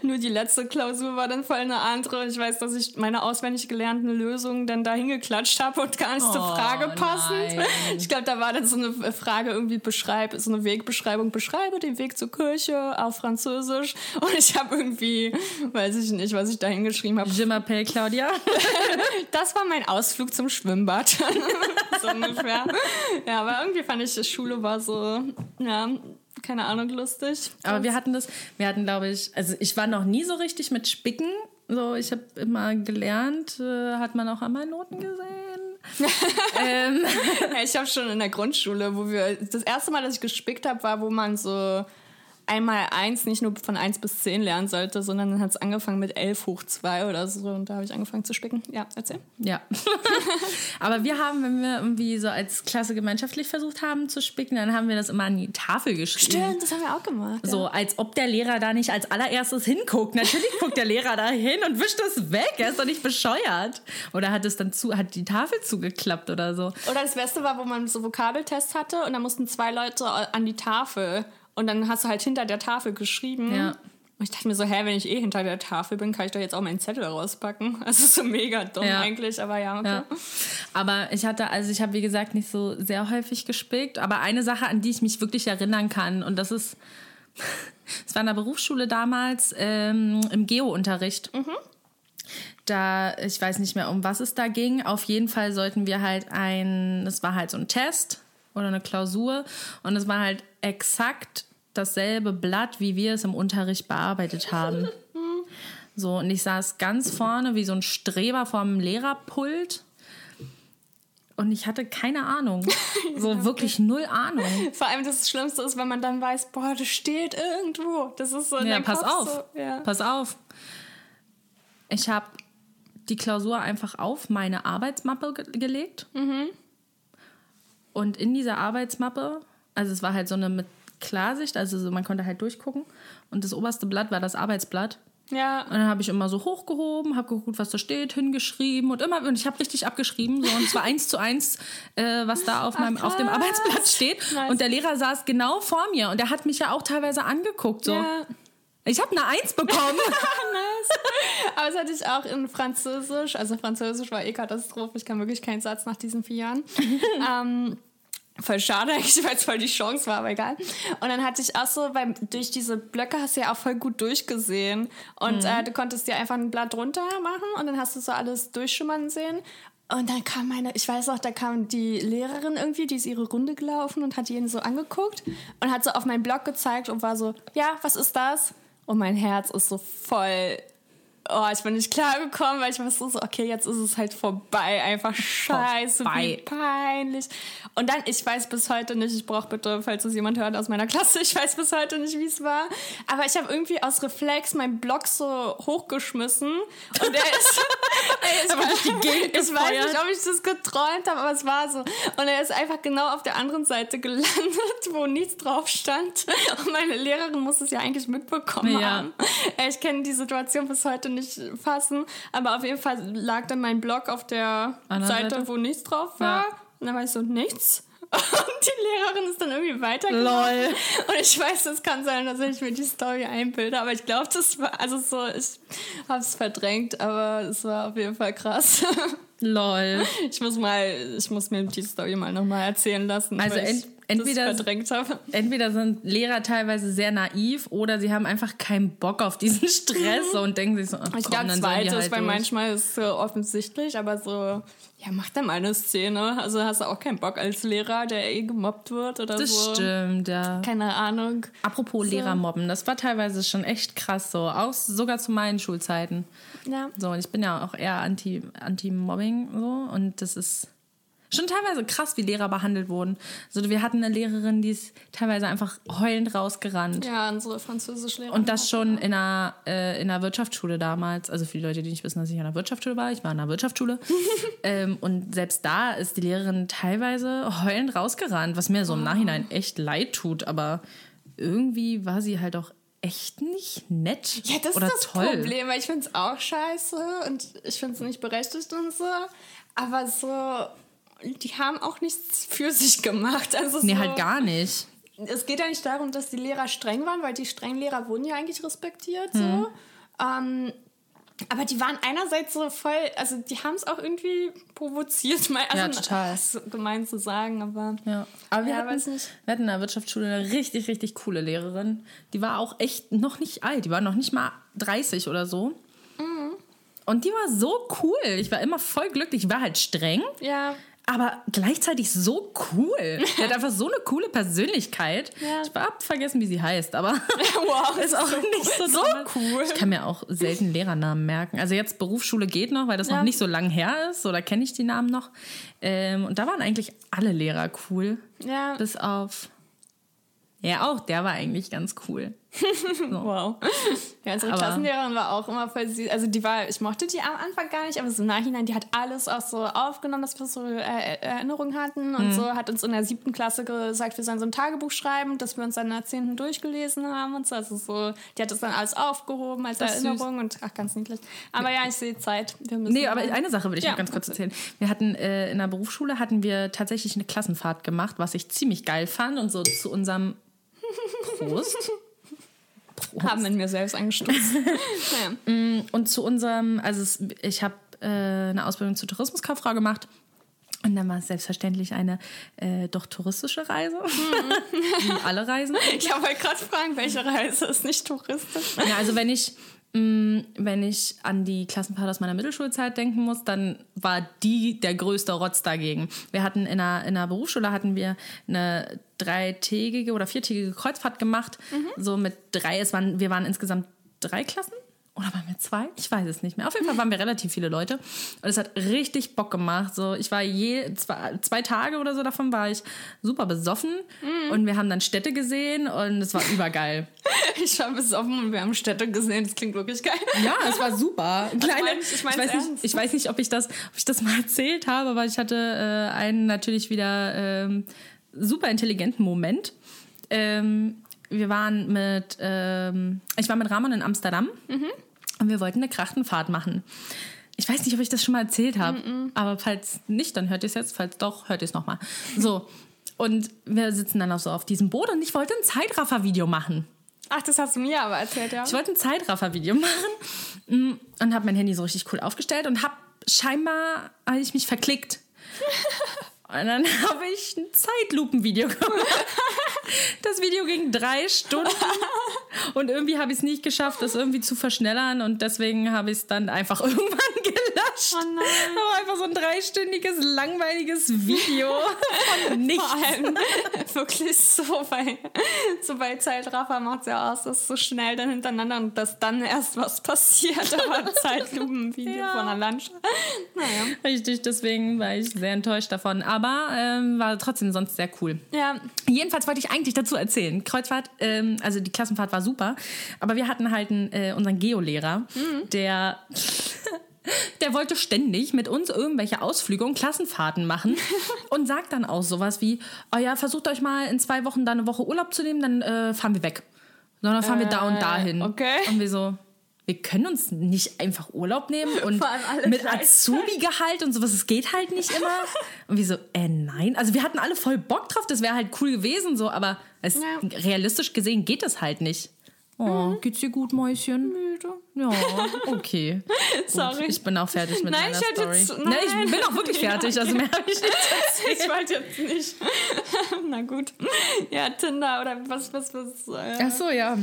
Nur die letzte Klausur war dann voll eine andere. Ich weiß, dass ich meine auswendig gelernten Lösungen dann da hingeklatscht habe und gar nicht oh, zur Frage passend. Nein. Ich glaube, da war dann so eine Frage irgendwie beschreib, so eine Wegbeschreibung, beschreibe den Weg zur Kirche auf Französisch. Und ich habe irgendwie, weiß ich nicht, was ich da hingeschrieben habe. Je m'appelle Claudia. [LAUGHS] das war mein Ausflug zum Schwimmbad. [LAUGHS] so ungefähr. Ja, aber irgendwie fand ich, Schule war so, ja, keine Ahnung, lustig. Aber wir hatten das, wir hatten, glaube ich, also ich war noch nie so richtig mit Spicken. So, ich habe immer gelernt, äh, hat man auch an meinen Noten gesehen. [LAUGHS] ähm. ich habe schon in der Grundschule, wo wir das erste Mal, dass ich gespickt habe, war, wo man so einmal eins nicht nur von eins bis zehn lernen sollte, sondern dann hat es angefangen mit elf hoch zwei oder so und da habe ich angefangen zu spicken. Ja, erzähl. Ja. [LAUGHS] Aber wir haben, wenn wir irgendwie so als Klasse gemeinschaftlich versucht haben zu spicken, dann haben wir das immer an die Tafel geschrieben. Stimmt, das haben wir auch gemacht. So, ja. als ob der Lehrer da nicht als allererstes hinguckt. Natürlich guckt der Lehrer da hin und wischt das weg. Er ist doch nicht bescheuert. Oder hat es dann zu, hat die Tafel zugeklappt oder so. Oder das Beste war, wo man so Vokabeltests hatte und da mussten zwei Leute an die Tafel und dann hast du halt hinter der Tafel geschrieben. Ja. Und ich dachte mir so, hä, wenn ich eh hinter der Tafel bin, kann ich doch jetzt auch meinen Zettel rauspacken. [LAUGHS] Das ist so mega dumm ja. eigentlich, aber ja, okay. Ja. Aber ich hatte, also ich habe wie gesagt nicht so sehr häufig gespickt, aber eine Sache, an die ich mich wirklich erinnern kann, und das ist, [LAUGHS] es war in der Berufsschule damals ähm, im Geo-Unterricht. Mhm. Da, ich weiß nicht mehr, um was es da ging. Auf jeden Fall sollten wir halt ein, es war halt so ein Test oder eine Klausur und es war halt exakt dasselbe Blatt, wie wir es im Unterricht bearbeitet haben. [LAUGHS] So, und ich saß ganz vorne wie so ein Streber vorm Lehrerpult. Und ich hatte keine Ahnung. [LAUGHS] So ja, wirklich null Ahnung. Vor allem das Schlimmste ist, wenn man dann weiß, boah, das steht irgendwo. Das ist so. In ja, pass Kopf auf. So, ja. Pass auf. Ich habe die Klausur einfach auf meine Arbeitsmappe ge gelegt. Mhm. Und in dieser Arbeitsmappe, also es war halt so eine mit Klarsicht, also so, man konnte halt durchgucken. Und das oberste Blatt war das Arbeitsblatt. Ja. Und dann habe ich immer so hochgehoben, habe geguckt, was da steht, hingeschrieben und immer und ich habe richtig abgeschrieben so und zwar [LAUGHS] eins zu eins, äh, was da auf meinem Ach, auf dem Arbeitsblatt steht. Nice. Und der Lehrer saß genau vor mir und der hat mich ja auch teilweise angeguckt so. Ja. Ich habe eine Eins bekommen. [LAUGHS] nice. Aber das hatte ich auch in Französisch. Also Französisch war eh Katastrophe. Ich kann wirklich keinen Satz nach diesen vier Jahren. [LAUGHS] ähm, voll schade eigentlich, [LAUGHS] weil es voll die Chance war, aber egal. Und dann hatte ich auch so, weil durch diese Blöcke hast du ja auch voll gut durchgesehen. Und mhm. äh, du konntest dir einfach ein Blatt runter machen und dann hast du so alles durchschimmern sehen. Und dann kam meine, ich weiß auch, da kam die Lehrerin irgendwie, die ist ihre Runde gelaufen und hat ihn so angeguckt und hat so auf meinen Blog gezeigt und war so, ja, was ist das? Und mein Herz ist so voll oh, ich bin nicht klargekommen, weil ich war so, okay, jetzt ist es halt vorbei. Einfach scheiße, vorbei. wie peinlich. Und dann, ich weiß bis heute nicht, ich brauche bitte, falls es jemand hört aus meiner Klasse, ich weiß bis heute nicht, wie es war. Aber ich habe irgendwie aus Reflex meinen Blog so hochgeschmissen. Und der ist. ey, ich, weiß, ich weiß nicht, ob ich das geträumt habe, aber es war so. Und er ist einfach genau auf der anderen Seite gelandet, wo nichts drauf stand. Und meine Lehrerin muss es ja eigentlich mitbekommen ja. haben. Ich kenne die Situation bis heute nicht nicht fassen. Aber auf jeden Fall lag dann mein Blog auf der Seite, Seite, wo nichts drauf war. Ja. Und dann war ich so, nichts. [LAUGHS] Und die Lehrerin ist dann irgendwie weitergegangen. Lol. Und ich weiß, es kann sein, dass ich mir die Story einbilde, aber ich glaube, das war, also so, ich habe es verdrängt, aber es war auf jeden Fall krass. [LAUGHS] Lol. Ich muss mal, ich muss mir die Story mal nochmal erzählen lassen. Also ent entweder, entweder sind Lehrer teilweise sehr naiv oder sie haben einfach keinen Bock auf diesen [LAUGHS] Stress und denken sich so, oh, ich glaube zweites, halt weil manchmal ist es so offensichtlich, aber so ja, mach da mal eine Szene. Also hast du auch keinen Bock als Lehrer, der eh gemobbt wird oder das so. Das stimmt, ja. Keine Ahnung. Apropos so. Lehrer mobben, das war teilweise schon echt krass so, auch sogar zu meinen Schulzeiten. Ja. So, und ich bin ja auch eher anti anti-Mobbing so und das ist schon teilweise krass, wie Lehrer behandelt wurden. Also wir hatten eine Lehrerin, die ist teilweise einfach heulend rausgerannt. Ja, unsere Französischlehrerin. Und das schon in einer, äh, in einer Wirtschaftsschule damals. Also für die Leute, die nicht wissen, dass ich in einer Wirtschaftsschule war, ich war in einer Wirtschaftsschule. [LAUGHS] ähm, und selbst da ist die Lehrerin teilweise heulend rausgerannt, was mir so im Nachhinein echt leid tut. Aber irgendwie war sie halt auch echt nicht nett Ja, das oder ist das toll. Problem, weil ich finde es auch scheiße und ich finde es nicht berechtigt und so. Aber so, die haben auch nichts für sich gemacht. Also Nee, so, halt gar nicht. Es geht ja nicht darum, dass die Lehrer streng waren, weil die strengen Lehrer wurden ja eigentlich respektiert. Mhm. So. Ähm, aber die waren einerseits so voll, also die haben es auch irgendwie provoziert, mal, also Ja, total. ist gemein zu sagen, aber Ja, aber wir, Ja, hatten, wir hatten in der Wirtschaftsschule eine richtig, richtig coole Lehrerin. Die war auch echt noch nicht alt. Die war noch nicht mal 30 oder so. Mhm. Und die war so cool. Ich war immer voll glücklich. Ich war halt streng, ja, aber gleichzeitig so cool. Die hat [LAUGHS] einfach so eine coole Persönlichkeit. Ja. Ich hab vergessen, wie sie heißt, aber [LAUGHS] wow, [LAUGHS] ist auch nicht so, so cool. Ich kann mir auch selten Lehrernamen merken. Also jetzt Berufsschule geht noch, weil das Ja. noch nicht so lang her ist. Oder kenne ich die Namen noch. Ähm, und da waren eigentlich alle Lehrer cool. Ja, Bis auf. Ja, auch der war eigentlich ganz cool. [LAUGHS] wow. Ja, unsere Aber- Klassenlehrerin war auch immer voll süß. Also die war, ich mochte die am Anfang gar nicht, aber so im Nachhinein, die hat alles auch so aufgenommen, dass wir so äh, Erinnerungen hatten und so hat uns in der siebten Klasse gesagt, wir sollen so ein Tagebuch schreiben, dass wir uns dann in der zehnten durchgelesen haben und so. Also so, die hat das dann alles aufgehoben als Das Erinnerung und ach, ganz niedlich. Aber ja, ich sehe Zeit. Wir müssen Nee, aber eine Sache würde ich Ja. noch ganz kurz erzählen. Wir hatten äh, in der Berufsschule hatten wir tatsächlich eine Klassenfahrt gemacht, was ich ziemlich geil fand und so zu unserem Prost. [LAUGHS] haben in mir selbst angestupst. [LAUGHS] naja. Und zu unserem, also es, ich habe äh, eine Ausbildung zur Tourismuskauffrau gemacht. Und dann war es selbstverständlich eine äh, doch touristische Reise. [LAUGHS] Wie alle Reisen. Ich wollte gerade fragen, welche Reise ist nicht touristisch? Ja, also wenn ich, wenn ich an die Klassenfahrt aus meiner Mittelschulzeit denken muss, dann war die der größte Rotz dagegen. Wir hatten in der, in der Berufsschule hatten wir eine dreitägige oder viertägige Kreuzfahrt gemacht. So mit drei, es waren, wir waren insgesamt drei Klassen. Oder waren wir zwei? Ich weiß es nicht mehr. Auf jeden Fall waren wir relativ viele Leute. Und es hat richtig Bock gemacht. So, ich war je zwei, zwei Tage oder so davon war ich super besoffen. Und wir haben dann Städte gesehen und es war übergeil. [LAUGHS] Ich war besoffen und wir haben Städte gesehen. Das klingt wirklich geil. Ja, es war super. [LAUGHS] Kleine, mein ich- ich weiß nicht, ich weiß nicht, ob ich das, ob ich das mal erzählt habe, aber ich hatte äh, einen natürlich wieder ähm, super intelligenten Moment. Ähm, wir waren mit, ähm, ich war mit Ramon in Amsterdam und wir wollten eine Krachtenfahrt machen. Ich weiß nicht, ob ich das schon mal erzählt habe, aber falls nicht, dann hört ihr es jetzt. Falls doch, hört ihr es nochmal. So. Und wir sitzen dann auch so auf diesem Boot und ich wollte ein Zeitraffer-Video machen. Ach, das hast du mir aber erzählt, ja. Ich wollte ein Zeitraffer-Video machen mm, und habe mein Handy so richtig cool aufgestellt und habe scheinbar hab ich mich verklickt. [LAUGHS] Und dann habe ich ein Zeitlupenvideo gemacht. [LAUGHS] Das Video ging drei Stunden [LAUGHS] und irgendwie habe ich es nicht geschafft, das irgendwie zu verschnellern und deswegen habe ich es dann einfach [LAUGHS] irgendwann. Oh nein. Aber einfach so ein dreistündiges, langweiliges Video [LAUGHS] von nichts. Vor allem wirklich so bei, so bei Zeitraffer macht es ja aus, dass so schnell dann hintereinander und dass dann erst was passiert, aber ein Zeitlupenvideo Ja. von einer Landschaft. Naja. Richtig, deswegen war ich sehr enttäuscht davon. Aber ähm, war trotzdem sonst sehr cool. Ja, Jedenfalls wollte ich eigentlich dazu erzählen. Kreuzfahrt, ähm, also die Klassenfahrt war super, aber wir hatten halt einen, äh, unseren Geolehrer, der. [LAUGHS] Der wollte ständig mit uns irgendwelche Ausflüge und Klassenfahrten machen [LAUGHS] und sagt dann auch sowas wie: Oh ja, versucht euch mal in zwei Wochen da eine Woche Urlaub zu nehmen, dann äh, fahren wir weg. Sondern fahren wir da und dahin. okay. Und wir so, wir können uns nicht einfach Urlaub nehmen [LAUGHS] und mit. Azubi-Gehalt und sowas, es geht halt nicht immer. [LAUGHS] Und wir so, äh, nein. Also wir hatten alle voll Bock drauf, das wäre halt cool gewesen, so, aber es, Ja. realistisch gesehen geht das halt nicht. Oh, geht's dir gut, Mäuschen? müde. Ja, okay. [LAUGHS] Sorry. Gut, ich bin auch fertig mit Nein, meiner ich Story. jetzt- nee, ich nein. bin auch wirklich [LAUGHS] fertig, also mehr habe ich nicht erzählt. Ich wollte jetzt nicht. [LAUGHS] Na gut. Ja, Tinder oder was, was, was. Äh, Ach so, ja.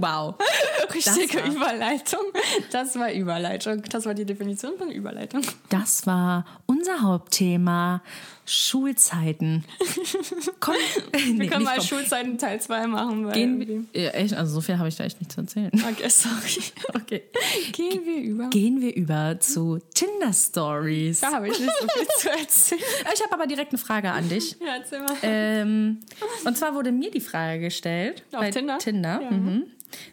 wow. richtige das Überleitung. Das war Überleitung. Das war die Definition von Überleitung. Das war unser Hauptthema Schulzeiten. [LAUGHS] Komm, nee, Wir können nicht mal. Schulzeiten Teil 2 machen. Weil Gehen wir, ja, echt, also so viel habe ich da echt nicht zu erzählen. Okay, sorry. [LAUGHS] Okay. Gehen wir über. Gehen wir über zu Tinder Stories. Da habe ich nicht so viel zu erzählen. [LAUGHS] Ich habe aber direkt eine Frage an dich. Ja, erzähl mal. Ähm, und zwar wurde mir die Frage gestellt Auf bei Tinder? Tinder. Ja. Mhm.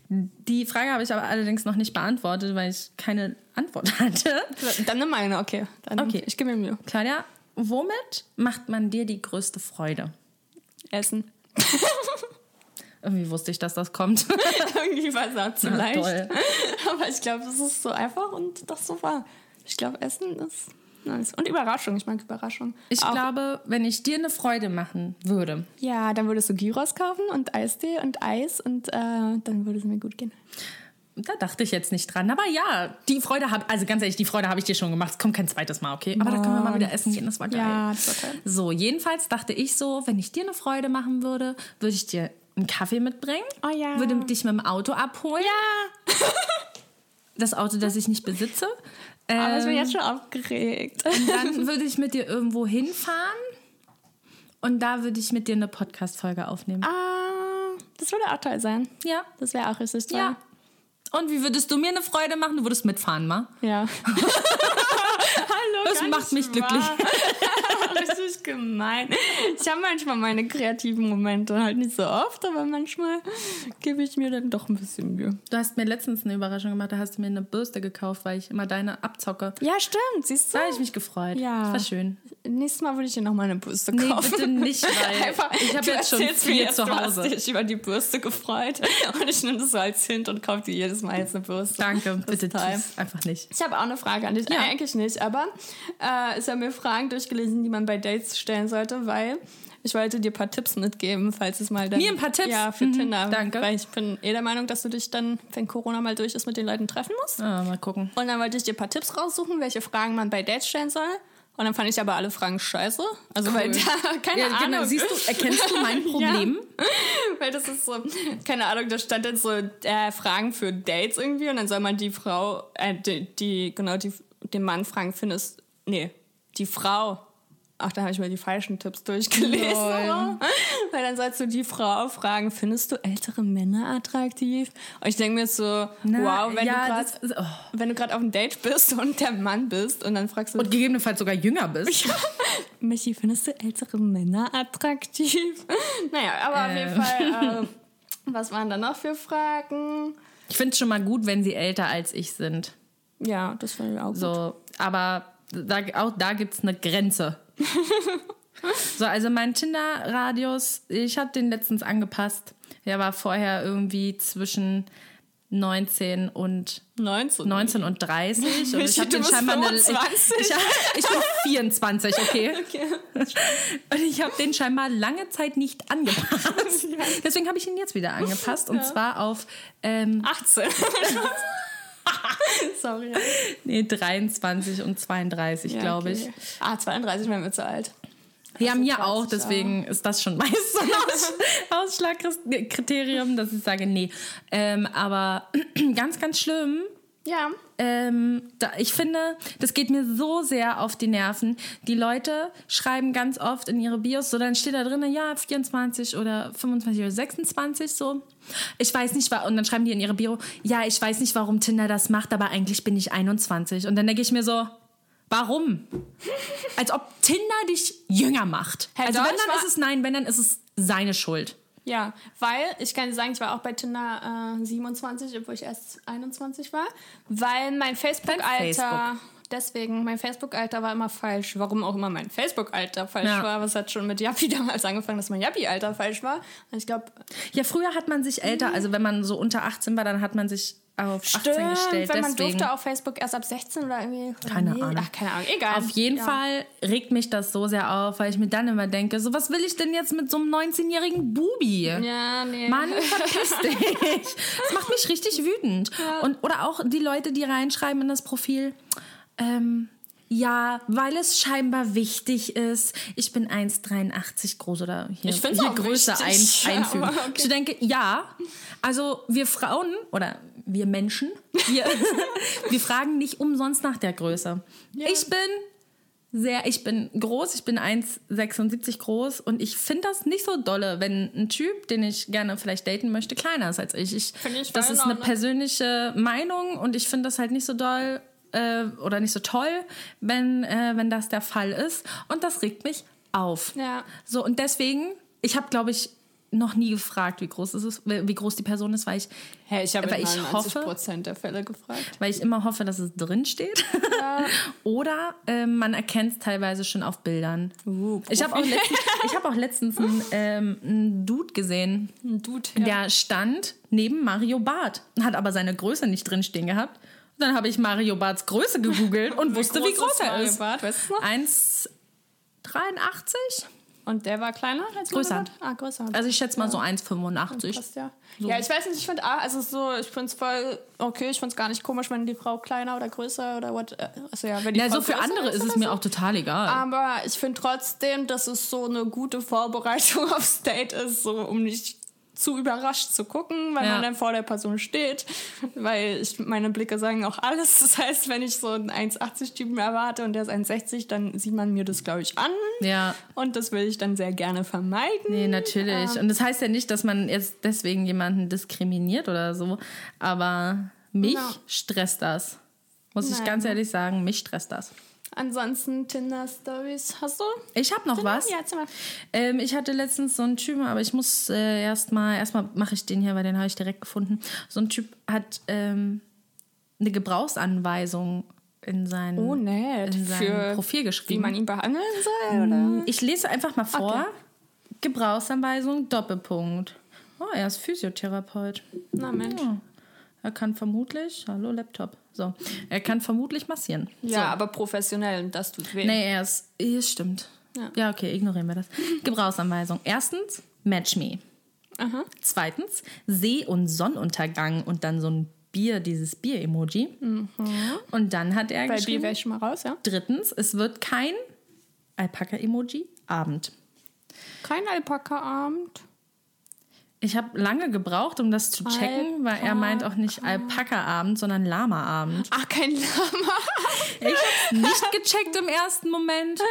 Die Frage habe ich aber allerdings noch nicht beantwortet, weil ich keine Antwort hatte. Dann nimm meine, okay. Dann Okay. Ich gebe mir Mühe. Claudia, womit macht man dir die größte Freude? Essen. [LAUGHS] Irgendwie wusste ich, dass das kommt. [LAUGHS] Irgendwie war es auch zu Na, leicht. toll. Aber ich glaube, das ist so einfach und das so war. Ich glaube, Essen ist nice. Und Überraschung. Ich mag Überraschung. Ich Auch- glaube, wenn ich dir eine Freude machen würde, Ja, dann würdest du Gyros kaufen und Eistee und Eis und äh, dann würde es mir gut gehen. Da dachte ich jetzt nicht dran. Aber ja, die Freude habe, also ganz ehrlich, die Freude habe ich dir schon gemacht. Es kommt kein zweites Mal, okay? Aber da können wir mal wieder essen gehen, das war geil. Ja, das war toll. So, jedenfalls dachte ich so, wenn ich dir eine Freude machen würde, würde ich dir einen Kaffee mitbringen. Oh ja. Würde dich mit dem Auto abholen. Ja, [LAUGHS] Das Auto, das ich nicht besitze. aber ich bin Ähm, jetzt schon aufgeregt. Und dann würde ich mit dir irgendwo hinfahren. Und da würde ich mit dir eine Podcast-Folge aufnehmen. Ah, das würde auch toll sein. Ja. Das wäre auch richtig toll. Ja. Und wie würdest du mir eine Freude machen? Du würdest mitfahren, ma? Ja. [LAUGHS] Hallo, Das macht mich glücklich. Wahr. Richtig gemein. Ich habe manchmal meine kreativen Momente, halt nicht so oft, aber manchmal gebe ich mir dann doch ein bisschen Mühe. Du hast mir letztens eine Überraschung gemacht, da hast du mir eine Bürste gekauft, weil ich immer deine abzocke. Ja, stimmt, siehst du? Da habe ich mich gefreut. Ja. Das war schön. Nächstes Mal würde ich dir noch mal eine Bürste Nee, kaufen. bitte nicht, [LAUGHS] weil Einfach, ich habe jetzt schon vier jetzt, zu Du hast Hause. dich über die Bürste gefreut [LAUGHS] und ich nehme das so als Hint und kaufe dir jedes Mal jetzt eine Bürste. Danke, Das ist bitte einfach nicht. Ich habe auch eine Frage an dich. Ja. Eigentlich nicht, aber äh, ich habe mir Fragen durchgelesen, die man bei Dates stellen sollte, weil ich wollte dir ein paar Tipps mitgeben, falls es mal dann... Mir ein paar Tipps? Ja, für Mhm, Tinder. danke. Weil ich bin eh der Meinung, dass du dich dann, wenn Corona mal durch ist, mit den Leuten treffen musst. Ah, mal gucken. Und dann wollte ich dir ein paar Tipps raussuchen, welche Fragen man bei Dates stellen soll. Und dann fand ich aber alle Fragen scheiße. Also weil da, [LAUGHS] keine Ja, Ahnung. genau, siehst du, erkennst du mein [LAUGHS] Problem? [LAUGHS] Weil das ist so, keine Ahnung, da stand jetzt so äh, Fragen für Dates irgendwie und dann soll man die Frau, äh, die, die genau, die, den Mann fragen, findest, nee, die Frau. Ach, da habe ich mir die falschen Tipps durchgelesen. Weil dann sollst du die Frau fragen, findest du ältere Männer attraktiv? Und ich denke mir so, wow, wenn ja, du gerade oh. du gerade auf einem Date bist und der Mann bist und dann fragst du, Und gegebenenfalls sogar jünger bist. Michi, findest du ältere Männer attraktiv? naja, aber auf jeden Ähm. Fall, äh, was waren da noch für Fragen? Ich finde es schon mal gut, wenn sie älter als ich sind. Ja, das fand ich auch gut. So, aber da, auch da gibt es eine Grenze. So, also mein Tinder-Radius, ich habe den letztens angepasst. Der war vorher irgendwie zwischen 19 und 19. 19 und 30. Und ich habe den scheinbar eine, ich, 25. ich, ich bin 24, okay? Und ich habe den scheinbar lange Zeit nicht angepasst. [LAUGHS] Deswegen habe ich ihn jetzt wieder angepasst. Und zwar auf ähm, 18. [LAUGHS] [LAUGHS] Sorry. nee, 23 und 32, Ja, glaube okay. ich. Ah, 32 wären wir zu alt. Ja, mir 30 auch, deswegen ist das schon meist so ein [LAUGHS] Aus Ausschlagkriterium, dass ich sage, nee. Ähm, aber [CLEARS THROAT] ganz, ganz schlimm. Ja. Ähm, da, ich finde, das geht mir so sehr auf die Nerven. Die Leute schreiben ganz oft in ihre Bios, so dann steht da drin, ja, 24 oder 25 oder 26 so. Ich weiß nicht, und dann schreiben die in ihre Bio, ja, ich weiß nicht, warum Tinder das macht, aber eigentlich bin ich 21. Und dann denke ich mir so, warum? Als ob Tinder dich jünger macht. Herr also wenn, Deutsch dann war- ist es nein, wenn, dann ist es seine Schuld. Ja, weil ich kann dir sagen, ich war auch bei Tinder äh, 27, obwohl ich erst 21 war, weil mein Facebook-Alter, Facebook. deswegen, mein Facebook-Alter war immer falsch. Warum auch immer mein Facebook-Alter falsch Ja. war, es hat schon mit Yappi [LAUGHS] damals angefangen, dass mein Yappi-Alter falsch war. Und ich glaube, Ja, früher hat man sich älter, also wenn man so unter 18 war, dann hat man sich auf 18 stimmt, gestellt. wenn man deswegen. durfte auf Facebook erst ab 16 oder irgendwie. oder Keine nee, Ahnung. Ach, keine Ahnung, egal. Auf jeden ja. Fall regt mich das so sehr auf, weil ich mir dann immer denke, so was will ich denn jetzt mit so einem 19-jährigen Bubi? Ja, nee. Mann, verpiss [LAUGHS] dich. Das macht mich richtig wütend. Und, oder auch die Leute, die reinschreiben in das Profil, ähm, ja, weil es scheinbar wichtig ist. Ich bin 1,83 groß oder hier, Ich hier Größe ein, wichtig, [LAUGHS] ja, einfügen. aber okay. Ich denke, ja, also wir Frauen oder wir Menschen, wir, [LAUGHS] wir fragen nicht umsonst nach der Größe. Ich bin sehr, ich bin groß, ich bin 1,76 groß und ich finde das nicht so dolle, wenn ein Typ, den ich gerne vielleicht daten möchte, kleiner ist als ich. ich ich das ist in eine Ordnung. persönliche Meinung und ich finde das halt nicht so doll äh, oder nicht so toll, wenn, äh, wenn das der Fall ist. Und das regt mich auf. Ja. So, und deswegen, ich habe, glaube ich, noch nie gefragt, wie groß es ist, wie groß die Person ist, weil ich, Hey, ich habe Weil in ich 99 hoffe- der Fälle gefragt. weil ich immer hoffe, dass es drin steht. Ja. [LAUGHS] Oder ähm, man erkennt es teilweise schon auf Bildern. Uh, Ich habe auch, letztens- ich auch letztens einen, [LAUGHS] ähm, einen Dude gesehen, Ein Dude. Ja. der stand neben Mario Barth, hat aber seine Größe nicht drinstehen gehabt. Dann habe ich Mario Barths Größe gegoogelt [LAUGHS] und wusste, wie groß er ist. Barth? Weißt du noch? 1,83? Und der war kleiner als Größer. Ah, größer. Also ich schätze mal so 1,85. Passt, ja. ja, ich weiß nicht, ich finde also so, ich finde es voll okay, ich finde es gar nicht komisch, wenn die Frau kleiner oder größer oder what. äh, Also ja, wenn die Ja, Frau so für andere ist es oder mir so. auch total egal. Aber ich finde trotzdem, dass es so eine gute Vorbereitung [LAUGHS] aufs Date ist, so um nicht zu überrascht zu gucken, weil Ja. man dann vor der Person steht. Weil ich, meine Blicke sagen auch alles. Das heißt, wenn ich so einen 1,80-Typen erwarte und der ist 1,60, dann sieht man mir das, glaube ich, an. Ja, Und das will ich dann sehr gerne vermeiden. nee, natürlich. Und das heißt ja nicht, dass man jetzt deswegen jemanden diskriminiert oder so. Aber mich Ja. stresst das. Muss ich Nein. ganz ehrlich sagen, mich stresst das. Ansonsten Tinder-Stories. Hast du? Ich habe noch was. Ja. Ähm, ich hatte letztens so einen Typen, aber ich muss äh, erstmal, erstmal mache ich den hier, weil den habe ich direkt gefunden. So ein Typ hat ähm, eine Gebrauchsanweisung in sein, Oh, nett. in sein Für Profil wie geschrieben. man ihn behandeln soll? Oder? Ich lese einfach mal vor. Okay. Gebrauchsanweisung, Doppelpunkt. Oh, er ist Physiotherapeut. Na Mensch. Ja. Er kann vermutlich, hallo Laptop, so, er kann vermutlich massieren. Ja, aber professionell und das tut weh. Nee, er ist, ja, stimmt. Ja. Ja. okay, ignorieren wir das. Gebrauchsanweisung. Erstens, Match Me. Aha. Zweitens, See- und Sonnenuntergang und dann so ein Bier, dieses Bier-Emoji. Und dann hat er Bei geschrieben, Bier wäre ich schon mal raus, ja? drittens, es wird kein Alpaka-Emoji, Abend. Kein Alpaka-Abend. Ich habe lange gebraucht, um das zu checken, weil er meint auch nicht Alpaka-Abend, sondern Lama-Abend. Ach, kein Lama. Ich hab's nicht gecheckt im ersten Moment.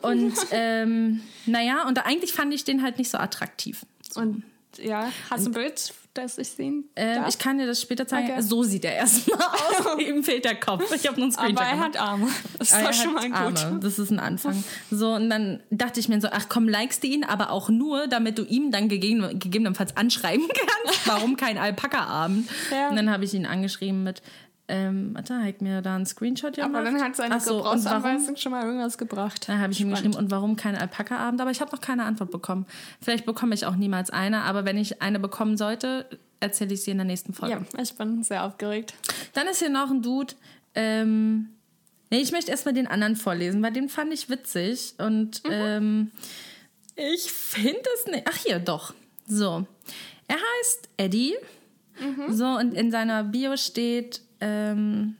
Und ähm, naja, und eigentlich fand ich den halt nicht so attraktiv. Und ja, hast du ein Bild, das ich sehen Ähm, ich kann dir das später zeigen. Okay. So sieht er erstmal [LAUGHS] aus. Ihm fehlt der Kopf. Ich habe nur einen Screenshot Aber er hat Arme. Das er schon mal gut. Arme. Das ist ein Anfang. So, und dann dachte ich mir so, ach komm, likest du ihn, aber auch nur, damit du ihm dann gegeben, gegebenenfalls anschreiben [LAUGHS] kannst, warum kein Alpaka-Abend. Ja. Und dann habe ich ihn angeschrieben mit, ähm, warte, hat mir da einen Screenshot gemacht. Aber dann hat seine so, warum? Gebrauchsanweisung schon mal irgendwas gebracht. Dann habe ich ihm geschrieben, und warum kein Alpaka-Abend? Aber ich habe noch keine Antwort bekommen. Vielleicht bekomme ich auch niemals eine, aber wenn ich eine bekommen sollte, erzähle ich sie in der nächsten Folge. Ja, ich bin sehr aufgeregt. Dann ist hier noch ein Dude. Ähm, nee, ich möchte erstmal den anderen vorlesen, weil den fand ich witzig. Und ähm, ich finde es nicht. Ach, hier, doch. So. Er heißt Eddie. So, und in seiner Bio steht. Ähm,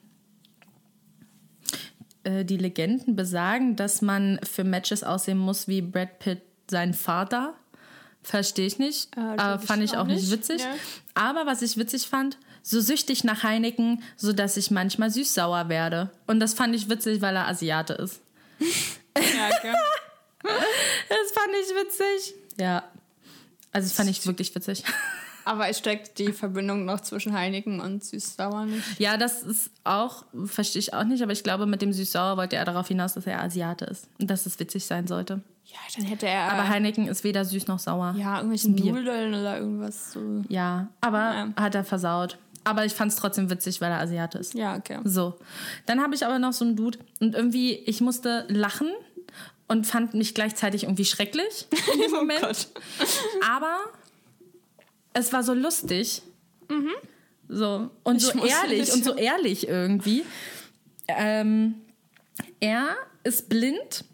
äh, die Legenden besagen, dass man für Matches aussehen muss wie Brad Pitt sein Vater. Verstehe ich nicht. Äh, ich fand ich auch nicht nicht. witzig. Ja. Aber was ich witzig fand, so süchtig nach Heineken, sodass ich manchmal süß-sauer werde. Und das fand ich witzig, weil er Asiate ist. Ja. [LAUGHS] Das fand ich witzig. Ja. Also das fand ich wirklich witzig. Aber ich stecke die Verbindung noch zwischen Heineken und Süß-Sauer nicht. Ja, das ist auch, verstehe ich auch nicht, aber ich glaube, mit dem süß-sauer wollte er darauf hinaus, dass er Asiate ist. Und dass es witzig sein sollte. Ja, dann hätte er Aber Heineken ist weder süß noch sauer. ja irgendwelche Bier. Nudeln oder irgendwas so. Ja, aber Ja. hat er versaut. Aber ich fand es trotzdem witzig, weil er Asiate ist. Ja, okay. So. Dann habe ich aber noch so einen Dude und irgendwie, ich musste lachen und fand mich gleichzeitig irgendwie schrecklich in dem [LAUGHS] Moment. Gott. aber es war so lustig. So. Und so ehrlich nicht. und so ehrlich irgendwie. Ähm, er ist blind.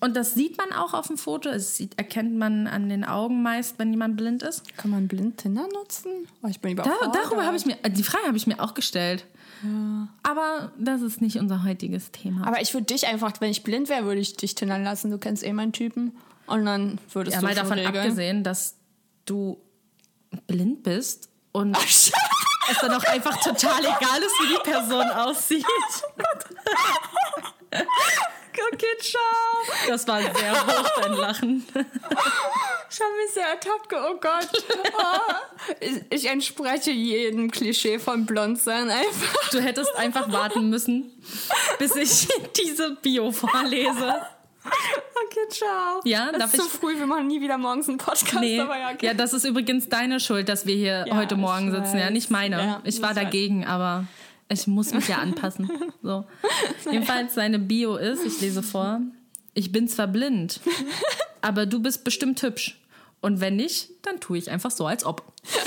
Und das sieht man auch auf dem Foto. Das sieht, erkennt man an den Augen meist, wenn jemand blind ist. Kann man blind Tinder nutzen? Oh, ich bin Da, darüber habe ich mir, die Frage habe ich mir auch gestellt. Aber das ist nicht unser heutiges Thema. Aber ich würde dich einfach, wenn ich blind wäre, würde ich dich tindern lassen. Du kennst eh meinen Typen. Und dann würdest ja, du mal davon regeln. abgesehen, dass du blind bist und Ach, es dann auch einfach total egal ist, wie die Person aussieht. [LAUGHS] okay, ciao. Das war sehr hoch, dein Lachen. Ich habe mich sehr ertappt. Oh Gott. Oh. Ich, ich entspreche jedem Klischee von Blondsein einfach. Du hättest einfach warten müssen, bis ich [LAUGHS] diese Bio vorlese. Okay, ciao. Ja, das darf ist ich- zu früh, wir machen nie wieder morgens einen Podcast. Nee. Aber ja, okay. Ja, das ist übrigens deine Schuld, dass wir hier Ja, heute Morgen sitzen. Ja, nicht meine. Ja, ich war ich weiß. dagegen, aber ich muss mich ja anpassen. [LAUGHS] So. Jedenfalls seine Bio ist, ich lese vor, ich bin zwar blind, [LAUGHS] aber du bist bestimmt hübsch. Und wenn nicht, dann tue ich einfach so, als ob. [LAUGHS]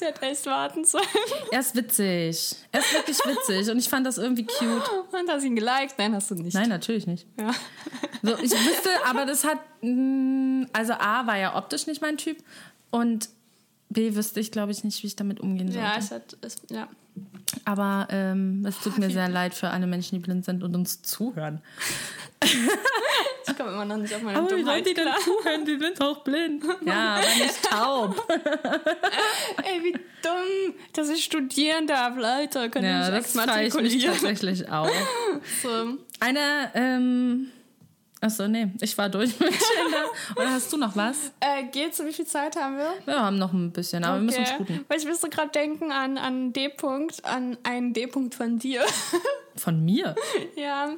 Ich hätte echt warten sollen. [LAUGHS] Er ist witzig. Er ist wirklich witzig. Und ich fand das irgendwie cute. [LAUGHS] Und hast ihn geliked? Nein, hast du nicht. Nein, natürlich nicht. Ja. [LAUGHS] So, ich wüsste, aber das hat. mh, Also A war ja optisch nicht mein Typ. Und B wüsste ich, glaube ich, nicht, wie ich damit umgehen sollte. Ja, ich hätte, ich, ja. Aber ähm, es tut mir sehr leid für alle Menschen, die blind sind und uns zuhören. Ich komme immer noch nicht auf meine Dummheit klar. zuhören? Die sind auch blind. Ja, aber nicht taub. [LAUGHS] Ey, wie dumm, dass ich studieren darf, Leute. Können Ja, das freue ich mich tatsächlich auch. [LAUGHS] So. Eine, ähm, achso, nee, ich war durch mit [LAUGHS] Tinder. Oder hast du noch was? Äh, geht's? Wie viel Zeit haben wir? Wir haben noch ein bisschen, aber wir müssen Okay. sputen. Weil ich müsste gerade denken an, an D-Punkt, an einen D-Punkt von dir. Von mir? [LAUGHS] ja,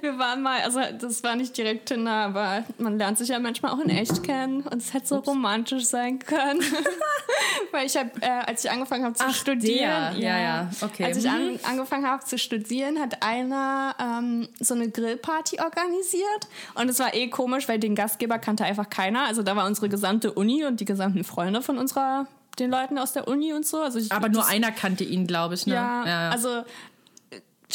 wir waren mal, also das war nicht direkt Tinder, aber man lernt sich ja manchmal auch in echt kennen und es hätte so romantisch sein können. [LAUGHS] Weil ich habe, äh, als ich angefangen habe zu Ach, studieren, der. Ja, ja, okay. als ich Mhm. an, angefangen habe zu studieren, hat einer ähm, so eine Grillparty organisiert und es war eh komisch, weil den Gastgeber kannte einfach keiner. Also da war unsere gesamte Uni und die gesamten Freunde von unserer den Leuten aus der Uni und so. Also ich, Aber nur einer kannte ihn, glaube ich. Ne? ja, also äh,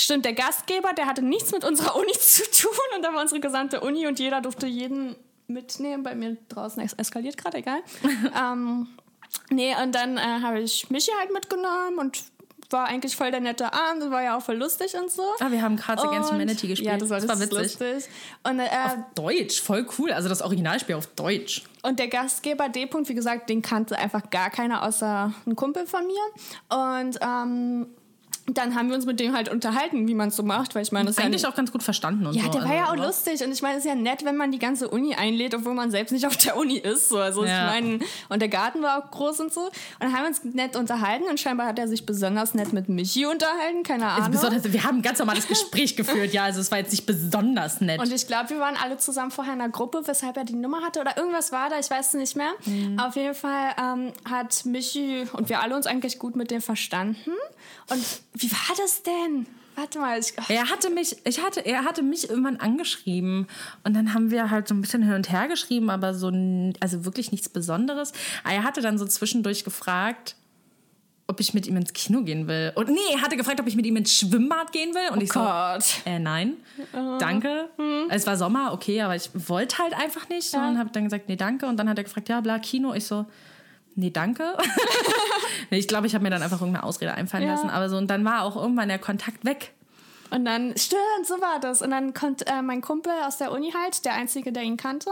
stimmt, der Gastgeber, der hatte nichts mit unserer Uni [LAUGHS] zu tun und da war unsere gesamte Uni und jeder durfte jeden mitnehmen. Bei mir draußen es eskaliert gerade, egal. [LAUGHS] ähm, nee, und dann äh, habe ich Michi halt mitgenommen und war eigentlich voll der nette Abend und war ja auch voll lustig und so. Ah, wir haben Cards Against Humanity gespielt. Ja, das war, das war witzig. lustig. Und, äh, Deutsch, voll cool. Also das Originalspiel auf Deutsch. Und der Gastgeber D. -Punkt, wie gesagt, den kannte einfach gar keiner außer ein Kumpel von mir. Und ähm, dann haben wir uns mit dem halt unterhalten, wie man es so macht, weil ich meine, das ist ja Eigentlich auch ganz gut verstanden und Ja, so. der war also, ja auch aber- lustig und ich meine, es ist ja nett, wenn man die ganze Uni einlädt, obwohl man selbst nicht auf der Uni ist. So. Also Ja. ich meine, und der Garten war auch groß und so. Und dann haben wir uns nett unterhalten und scheinbar hat er sich besonders nett mit Michi unterhalten, keine Also Ahnung. besonders, wir haben ein ganz normales Gespräch geführt, ja, also es war jetzt nicht besonders nett. Und ich glaube, wir waren alle zusammen vorher in einer Gruppe, weshalb er die Nummer hatte oder irgendwas war da, ich weiß es nicht mehr. Mhm. Auf jeden Fall ähm, hat Michi und wir alle uns eigentlich gut mit dem verstanden. Und wie war das denn? Warte mal, ich, er hatte mich, ich hatte, er hatte mich irgendwann angeschrieben und dann haben wir halt so ein bisschen hin und her geschrieben, aber so, also wirklich nichts Besonderes. Aber er hatte dann so zwischendurch gefragt, ob ich mit ihm ins Kino gehen will. Und nee, er hatte gefragt, ob ich mit ihm ins Schwimmbad gehen will. Und ich so, Gott. äh, nein, danke. Es war Sommer, okay, aber ich wollte halt einfach nicht. Und habe dann gesagt, nee, danke. Und dann hat er gefragt, ja, bla, Kino. Ich so, nee, danke. [LAUGHS] ich glaube, ich habe mir dann einfach irgendeine Ausrede einfallen Ja. lassen. Aber so, und dann war auch irgendwann der Kontakt weg. Und dann, stimmt, so war das. Und dann kommt äh, mein Kumpel aus der Uni halt, der Einzige, der ihn kannte,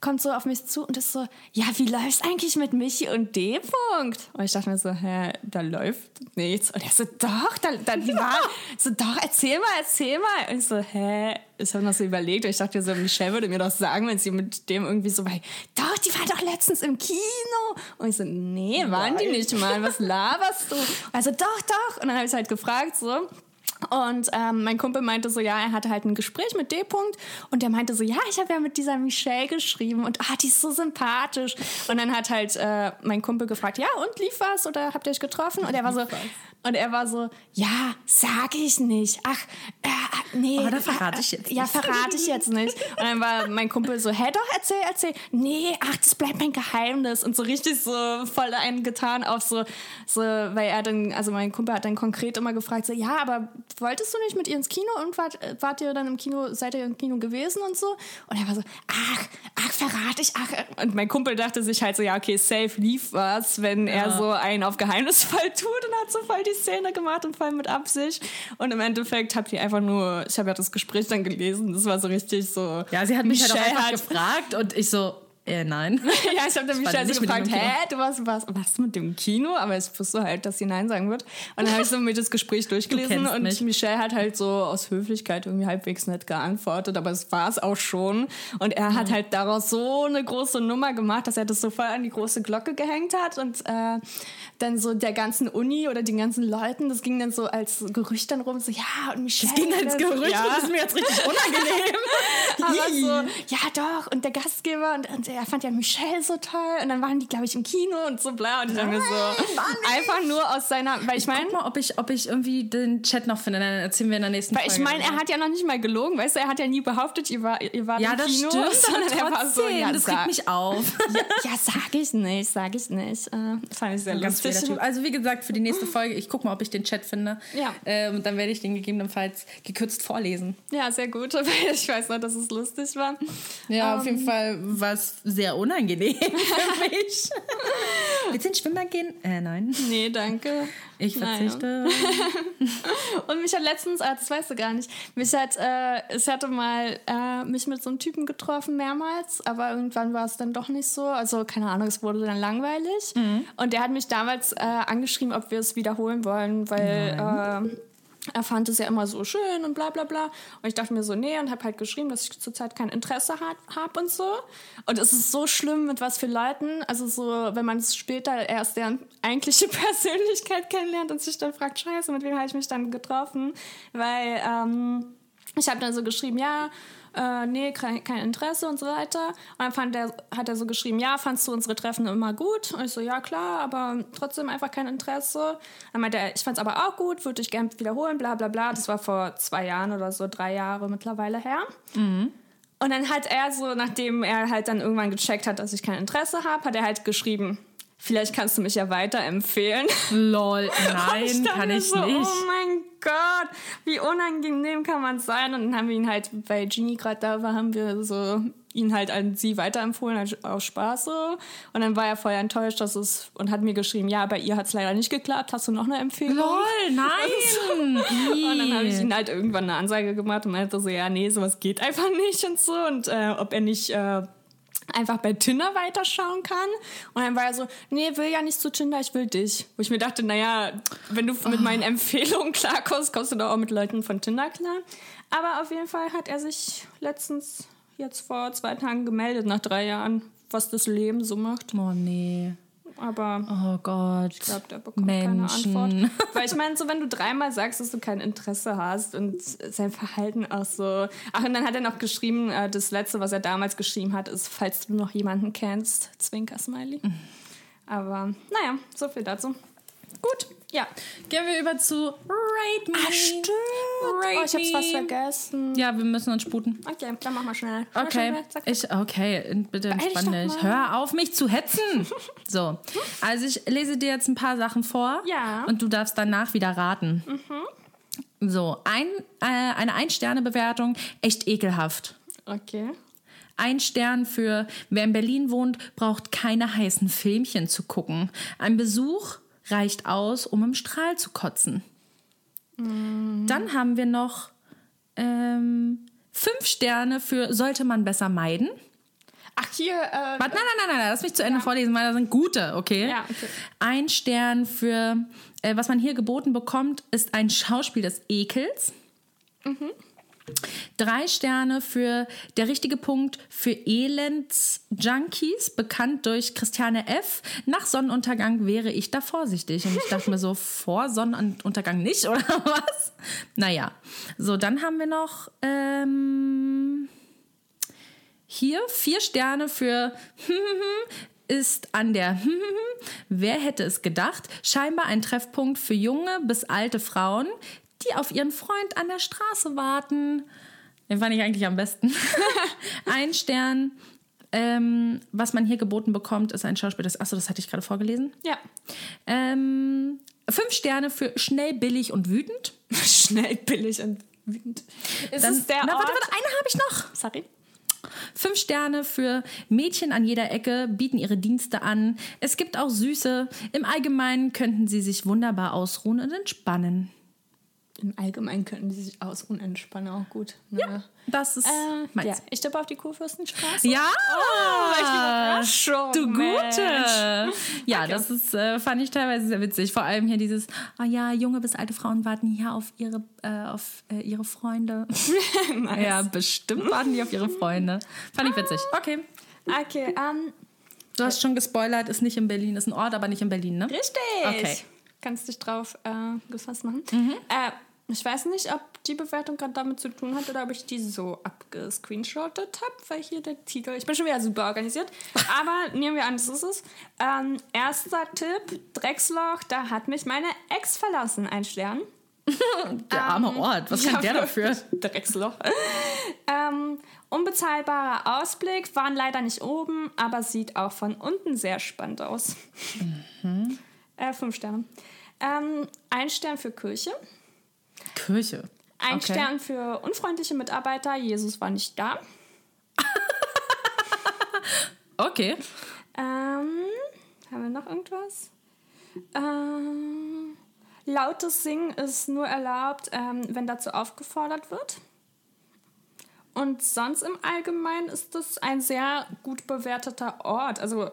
kommt so auf mich zu und ist so, ja, wie läuft's eigentlich mit Michi und D. -Punkt? Und ich dachte mir so, hä, da läuft nichts. Und er so, doch, da, da, war, [LAUGHS] so, doch, erzähl mal, erzähl mal. Und ich so, hä? Ich habe noch so überlegt und ich dachte so, Michelle würde mir doch sagen, wenn sie mit dem irgendwie so bei, doch, die war doch letztens im Kino. Und ich so, nee, waren die nicht mal, was laberst du? Also, doch, doch. Und dann habe ich halt gefragt, so, und ähm, mein Kumpel meinte so, ja, er hatte halt ein Gespräch mit D. -Punkt und der meinte so, ja, ich habe ja mit dieser Michelle geschrieben und ah, die ist so sympathisch. Und dann hat halt äh, mein Kumpel gefragt, ja, und lief was oder habt ihr euch getroffen? Und er war so, und er war so, ja, sag ich nicht. Ach, äh, nee. Oh, da verrate ich jetzt Ja, nicht. verrate ich jetzt nicht. Und dann war mein Kumpel so, hä, doch, erzähl, erzähl. Nee, ach, das bleibt mein Geheimnis. Und so richtig so voll einen getan auf so, so, weil er dann, also mein Kumpel hat dann konkret immer gefragt, so, ja, aber wolltest du nicht mit ihr ins Kino und wart, äh, wart ihr dann im Kino, seid ihr im Kino gewesen und so? Und er war so, ach, ach, verrate ich, ach. äh. Und mein Kumpel dachte sich halt so, ja, okay, safe lief was, wenn er so einen auf geheimnisvoll [LAUGHS] tut und hat so voll die Szene gemacht und voll mit Absicht. Und im Endeffekt habt ihr einfach nur, ich habe ja das Gespräch dann gelesen, das war so richtig so. Ja, sie hat mich halt auch Michelle einfach hat- gefragt und ich so, Äh, nein. [LAUGHS] ja, ich habe dann nicht so gefragt, hä, du warst, warst, warst mit dem Kino? Aber ich wusste halt, dass sie Nein sagen wird. Und dann habe ich so mit das Gespräch durchgelesen und mich. Michelle hat halt so aus Höflichkeit irgendwie halbwegs nett geantwortet, aber es war es auch schon. Und er hat halt daraus so eine große Nummer gemacht, dass er das so voll an die große Glocke gehängt hat und äh, dann so der ganzen Uni oder den ganzen Leuten, das ging dann so als Gerücht dann rum, so ja, und Michelle. Das ging als Gerücht ja. und das ist mir jetzt richtig unangenehm. [LAUGHS] Aber so, ja doch, und der Gastgeber und, und er fand ja Michelle so toll und dann waren die, glaube ich, im Kino und so bla und ich dachte mir so, einfach nur aus seiner, weil ich meine, Guck mal, ob ich, ob ich irgendwie den Chat noch finde, dann erzählen wir in der nächsten weil ich Folge. meine, er hat ja noch nicht mal gelogen, weißt du, er hat ja nie behauptet, ihr, war, ihr wart ja, im das Kino, stimmt, [LAUGHS] sondern er war so, ja, das regt mich auf. [LAUGHS] ja, ja, sag ich nicht, sag ich nicht. Äh, fand ich sehr Ganz lustig. Typ. Also wie gesagt, für die nächste Folge, ich gucke mal, ob ich den Chat finde. Ja. Ähm, und dann werde ich den gegebenenfalls gekürzt vorlesen. Ja, sehr gut, [LAUGHS] weil ich weiß noch, dass es lustig war. Ja, Ähm, auf jeden Fall war es sehr unangenehm [LAUGHS] für mich. Willst du ins Schwimmbad gehen? Äh, nein. Nee, danke. Ich verzichte. [LAUGHS] Und mich hat letztens, ah, das weißt du gar nicht, mich hat, äh, ich hatte mal äh, mich mit so einem Typen getroffen mehrmals, aber irgendwann war es dann doch nicht so. Also keine Ahnung, es wurde dann langweilig. Und der hat mich damals äh, angeschrieben, ob wir es wiederholen wollen, weil äh, er fand es ja immer so schön und bla bla bla. Und ich dachte mir so, nee, und habe halt geschrieben, dass ich zurzeit kein Interesse habe hab und so. Und es ist so schlimm, mit was für Leuten, also so, wenn man es später erst deren eigentliche [LAUGHS] Persönlichkeit kennenlernt und sich dann fragt, scheiße, mit wem habe ich mich dann getroffen? Weil ähm, ich habe dann so geschrieben, ja, äh, nee, kein, kein Interesse und so weiter. Und dann fand der, hat er so geschrieben, ja, fandst du unsere Treffen immer gut? Und ich so, ja, klar, aber trotzdem einfach kein Interesse. Dann meinte er, ich fand's aber auch gut, würde ich gerne wiederholen, bla bla bla. Das war vor zwei Jahren oder so, drei Jahre mittlerweile her. Und dann hat er so, nachdem er halt dann irgendwann gecheckt hat, dass ich kein Interesse habe, hat er halt geschrieben, vielleicht kannst du mich ja weiterempfehlen. Lol, [LAUGHS] Und nein, dachte kann ich so, nicht. Oh mein Gott, wie unangenehm kann man sein? Und dann haben wir ihn halt, weil Genie gerade da war, haben wir so ihn halt an sie weiterempfohlen, halt aus Spaß so. Und dann war er voll enttäuscht, dass es, und hat mir geschrieben, ja, bei ihr hat es leider nicht geklappt, hast du noch eine Empfehlung? Lol, [LAUGHS] nein. Und dann habe ich Ih. ihn halt irgendwann eine Ansage gemacht und meinte so, ja, nee, sowas geht einfach nicht und so. Und äh, ob er nicht äh, einfach bei Tinder weiterschauen kann. Und dann war er so, nee, will ja nicht zu Tinder, ich will dich. Wo ich mir dachte, naja, wenn du mit meinen Empfehlungen klarkommst, kommst du doch auch mit Leuten von Tinder klar. Aber auf jeden Fall hat er sich letztens, jetzt vor zwei Tagen gemeldet, nach drei Jahren, was das Leben so macht. Oh nee. Aber Oh Gott. ich glaube, der bekommt Menschen. keine Antwort. [LAUGHS] Weil ich meine, so wenn du dreimal sagst, dass du kein Interesse hast und sein Verhalten auch so. Ach, und dann hat er noch geschrieben, äh, das letzte, was er damals geschrieben hat, ist, falls du noch jemanden kennst, Zwinker-Smiley. Mhm. Aber naja, so viel dazu. Gut. Ja. Gehen wir über zu Rate Me. Rate Oh, ich hab's fast vergessen. Ja, wir müssen uns sputen. Okay, dann mach mal schnell. Okay, schnell, zack, zack. ich, okay, bitte entspann dich. Hör auf, mich zu hetzen. [LAUGHS] So, also ich lese dir jetzt ein paar Sachen vor Ja. Mhm. und du darfst danach wieder raten. So, ein, äh, eine Ein-Sterne-Bewertung, echt ekelhaft. Okay. Ein Stern für wer in Berlin wohnt, braucht keine heißen Filmchen zu gucken. Ein Besuch reicht aus, um im Strahl zu kotzen. Dann haben wir noch ähm, fünf Sterne für sollte man besser meiden. Ach, hier. Äh, Warte, nein, nein, nein, nein, lass mich zu Ende vorlesen, weil da sind gute, okay? Ja, okay. Ein Stern für, äh, was man hier geboten bekommt, ist ein Schauspiel des Ekels. Mhm. Drei Sterne für der richtige Punkt für Elends-Junkies, bekannt durch Christiane F. Nach Sonnenuntergang wäre ich da vorsichtig. Und ich dachte mir so, vor Sonnenuntergang nicht, [LAUGHS] oder was? Naja, so, dann haben wir noch ähm, hier vier Sterne für [LAUGHS] ist an der [LAUGHS] Wer hätte es gedacht? Scheinbar ein Treffpunkt für junge bis alte Frauen, die auf ihren Freund an der Straße warten. Den fand ich eigentlich am besten. [LAUGHS] ein Stern. Ähm, was man hier geboten bekommt, ist ein Schauspiel. Das, achso, das hatte ich gerade vorgelesen. ja. Ähm, fünf Sterne für schnell, billig und wütend. [LAUGHS] Schnell, billig und wütend. Ist Dann, es der na, Ort? warte, warte, eine habe ich noch. Sorry. Fünf Sterne für Mädchen an jeder Ecke bieten ihre Dienste an. Es gibt auch Süße. Im Allgemeinen könnten sie sich wunderbar ausruhen und entspannen. Im Allgemeinen könnten die sich aus unentspannen auch gut. Ne? Ja, das ist äh, meins. ja. Ich tippe auf die Kurfürstenstraße. Ja, Überraschung, du Mensch. Gute. Ja, das ist, äh, fand ich teilweise sehr witzig. Vor allem hier dieses, ah ja, junge bis alte Frauen warten hier auf ihre, äh, auf äh, ihre Freunde. [LAUGHS] Ja, bestimmt warten die auf ihre Freunde. Fand ich witzig. Okay. Okay, ähm, Du hast schon gespoilert, ist nicht in Berlin, ist ein Ort, aber nicht in Berlin, ne? richtig. Okay. Kannst dich drauf äh, gefasst machen. Mhm. Äh, ich weiß nicht, ob die Bewertung gerade damit zu tun hat oder ob ich die so abgescreenshottet habe, weil hier der Titel. Ich bin schon wieder super organisiert. [LAUGHS] Aber nehmen wir an, das ist es. Ähm, erster Tipp: Drecksloch, da hat mich meine Ex verlassen. Ein Stern. [LAUGHS] Der arme Ort, was kann der dafür? Drecksloch. [LAUGHS] ähm, unbezahlbarer Ausblick, waren leider nicht oben, aber sieht auch von unten sehr spannend aus. Mhm. Äh, fünf Sterne. Ähm, ein Stern für Kirche. Kirche. Ein Okay. Stern für unfreundliche Mitarbeiter. Jesus war nicht da. [LAUGHS] Okay. Ähm, haben wir noch irgendwas? Ähm, lautes Singen ist nur erlaubt, ähm, wenn dazu aufgefordert wird. Und sonst im Allgemeinen ist das ein sehr gut bewerteter Ort. Also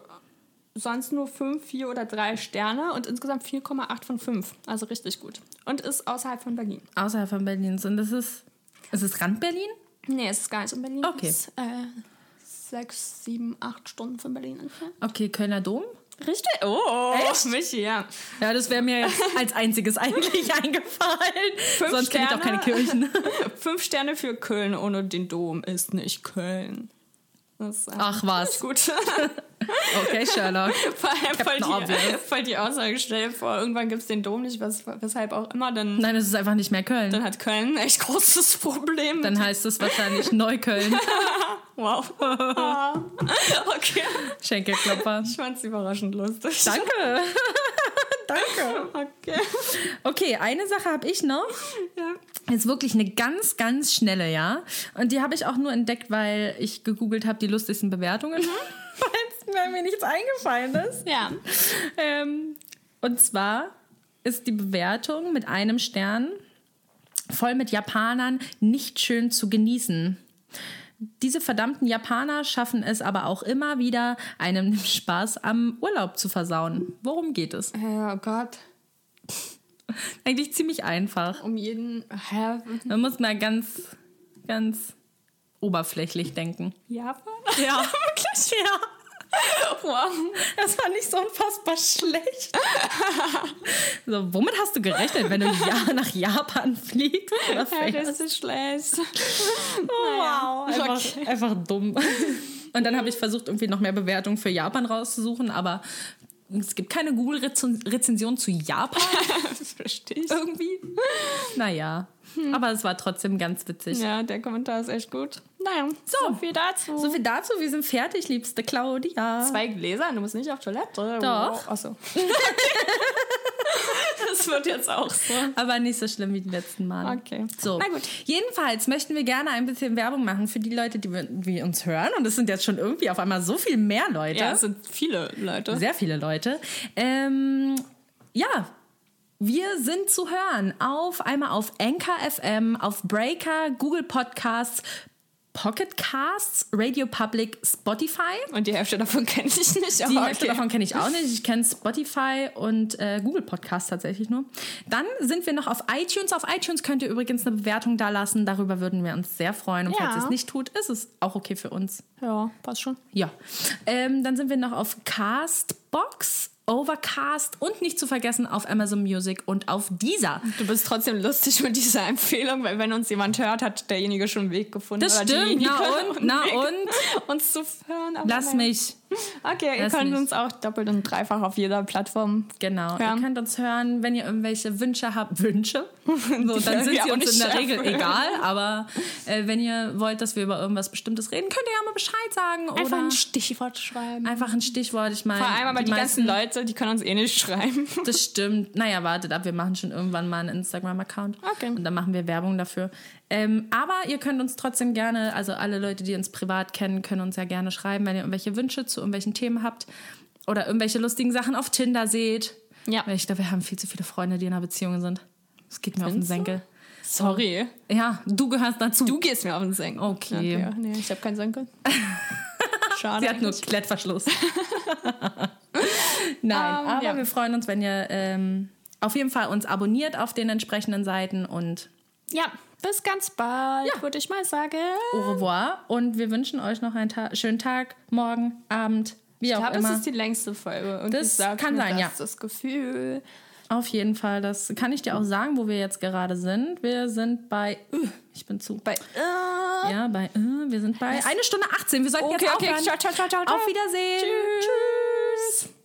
sonst nur 5, 4 oder 3 Sterne und insgesamt 4,8 von 5. Also richtig gut. Und ist außerhalb von Berlin. Außerhalb von Berlin. Und das ist, ist es Rand Berlin? Nee, es ist gar nicht in Berlin. Okay. Es ist, äh, 6, 7, 8 Stunden von Berlin entfernt. Okay, Kölner Dom? Richtig? Oh, Echt? Michi, ja. Ja, das wäre mir jetzt [LAUGHS] als einziges eigentlich eingefallen. Sonst kenne ich auch keine. Kirchen. [LAUGHS] Fünf Sterne für Köln ohne den Dom ist nicht Köln. Das einfach Ach was. gut. [LAUGHS] Okay, Sherlock. Vor [LAUGHS] allem voll die, Obvious. [LAUGHS] voll die Aussage, stell dir vor, irgendwann gibt es den Dom nicht, was, weshalb auch immer, dann, Nein, es ist einfach nicht mehr Köln. dann hat Köln ein echt großes Problem. Dann heißt es wahrscheinlich Neukölln. wow. Okay. Schenkelklopfer. Ich fand's überraschend lustig. Danke. Danke. [LAUGHS] Okay. Okay, eine Sache habe ich noch. Ja. Ist wirklich eine ganz, ganz schnelle, ja. Und die habe ich auch nur entdeckt, weil ich gegoogelt habe, die lustigsten Bewertungen. [LAUGHS] weil mir nichts eingefallen ist. Ja. Ähm, und zwar ist die Bewertung mit einem Stern voll mit Japanern nicht schön zu genießen. Diese verdammten Japaner schaffen es aber auch immer wieder, einem den Spaß am Urlaub zu versauen. Worum geht es? Oh Gott. Eigentlich ziemlich einfach. Um jeden. Man muss mal ganz, ganz oberflächlich denken. Japan? Ja, [LAUGHS] wirklich, ja. [LAUGHS] Wow. Das war nicht so unfassbar schlecht. [LAUGHS] so, womit hast du gerechnet, wenn du ja [LAUGHS] nach Japan fliegst? Ja, das ist schlecht. Oh, wow. Einfach, Okay. einfach dumm. Und dann habe ich versucht, irgendwie noch mehr Bewertungen für Japan rauszusuchen, aber es gibt keine Google-Rezension zu Japan Das verstehe ich. irgendwie. Naja, aber es war trotzdem ganz witzig. Ja, der Kommentar ist echt gut. Naja, so, So. viel dazu. So viel dazu, wir sind fertig, liebste Claudia. Zwei Gläser, du musst nicht auf Toilette. Doch. Achso. [LAUGHS] das wird jetzt auch so. Aber nicht so schlimm wie die letzten Male. Okay. So. Na gut. Jedenfalls möchten wir gerne ein bisschen Werbung machen für die Leute, die wir, uns hören. Und es sind jetzt schon irgendwie auf einmal so viel mehr Leute. Ja, es sind viele Leute. Sehr viele Leute. Ähm, ja. Wir sind zu hören auf einmal auf Anchor FM, auf Breaker, Google Podcasts, Pocket Casts, Radio Public, Spotify. Und die Hälfte davon [LAUGHS] kenne ich nicht. Die Hälfte okay. davon kenne ich auch nicht. Ich kenne Spotify und äh, Google Podcasts tatsächlich nur. Dann sind wir noch auf iTunes. Auf iTunes könnt ihr übrigens eine Bewertung da lassen. Darüber würden wir uns sehr freuen. Und Ja. falls ihr es nicht tut, ist es auch okay für uns. Ja, passt schon. Ja. Ähm, dann sind wir noch auf Castbox, Overcast und nicht zu vergessen auf Amazon Music und auf Deezer. Du bist trotzdem lustig mit dieser Empfehlung, weil wenn uns jemand hört, hat derjenige schon einen Weg gefunden. Das stimmt. Na und? Na [LAUGHS] Weg, und? Uns zu hören. aber Lass naja. mich. [LAUGHS] Okay, ihr Lass könnt mich. uns auch doppelt und dreifach auf jeder Plattform Genau. hören. Ihr könnt uns hören, wenn ihr irgendwelche Wünsche habt. Wünsche? [LAUGHS] So, dann sind sie uns in nicht der Regel [LAUGHS] egal. Aber äh, wenn ihr wollt, dass wir über irgendwas Bestimmtes reden, könnt ihr ja mal Bescheid sagen. Einfach ein Stichwort schreiben. einfach ein Stichwort. Ich meine, Vor allem aber die, ganzen meisten- Leute, die können uns eh nicht schreiben. Das stimmt. Naja, wartet ab, wir machen schon irgendwann mal einen Instagram-Account. Okay. Und dann machen wir Werbung dafür. Ähm, aber ihr könnt uns trotzdem gerne, also alle Leute, die uns privat kennen, können uns ja gerne schreiben, wenn ihr irgendwelche Wünsche zu irgendwelchen Themen habt oder irgendwelche lustigen Sachen auf Tinder seht. Ja. Weil ich glaube, wir haben viel zu viele Freunde, die in einer Beziehung sind. Das geht mir auf den Findest? Senkel. Sorry. Ja, du gehörst dazu. Du gehst mir auf den Senken. Okay. okay. Nee, ich habe keinen Senkel. [LAUGHS] Schade. Sie hat nur. Klettverschluss. [LAUGHS] Nein, Ähm, aber ja. wir freuen uns, wenn ihr ähm, auf jeden Fall uns abonniert auf den entsprechenden Seiten und Ja, bis ganz bald, Ja. würde ich mal sagen. au revoir. Und wir wünschen euch noch einen Ta schönen Tag, morgen, Abend, wie Ich auch glaube, es immer. ist die längste Folge. Und Das ich kann sein, das, ja. das Gefühl. Auf jeden Fall, das kann ich dir auch sagen, wo wir jetzt gerade sind. Wir sind bei, uh, ich bin zu. Bei, äh, Ja, bei, uh, wir sind bei eine Stunde 18. Wir sollten Okay, jetzt okay, aufhören. ciao, ciao, ciao, ciao, ciao. Auf Wiedersehen. Tschüss.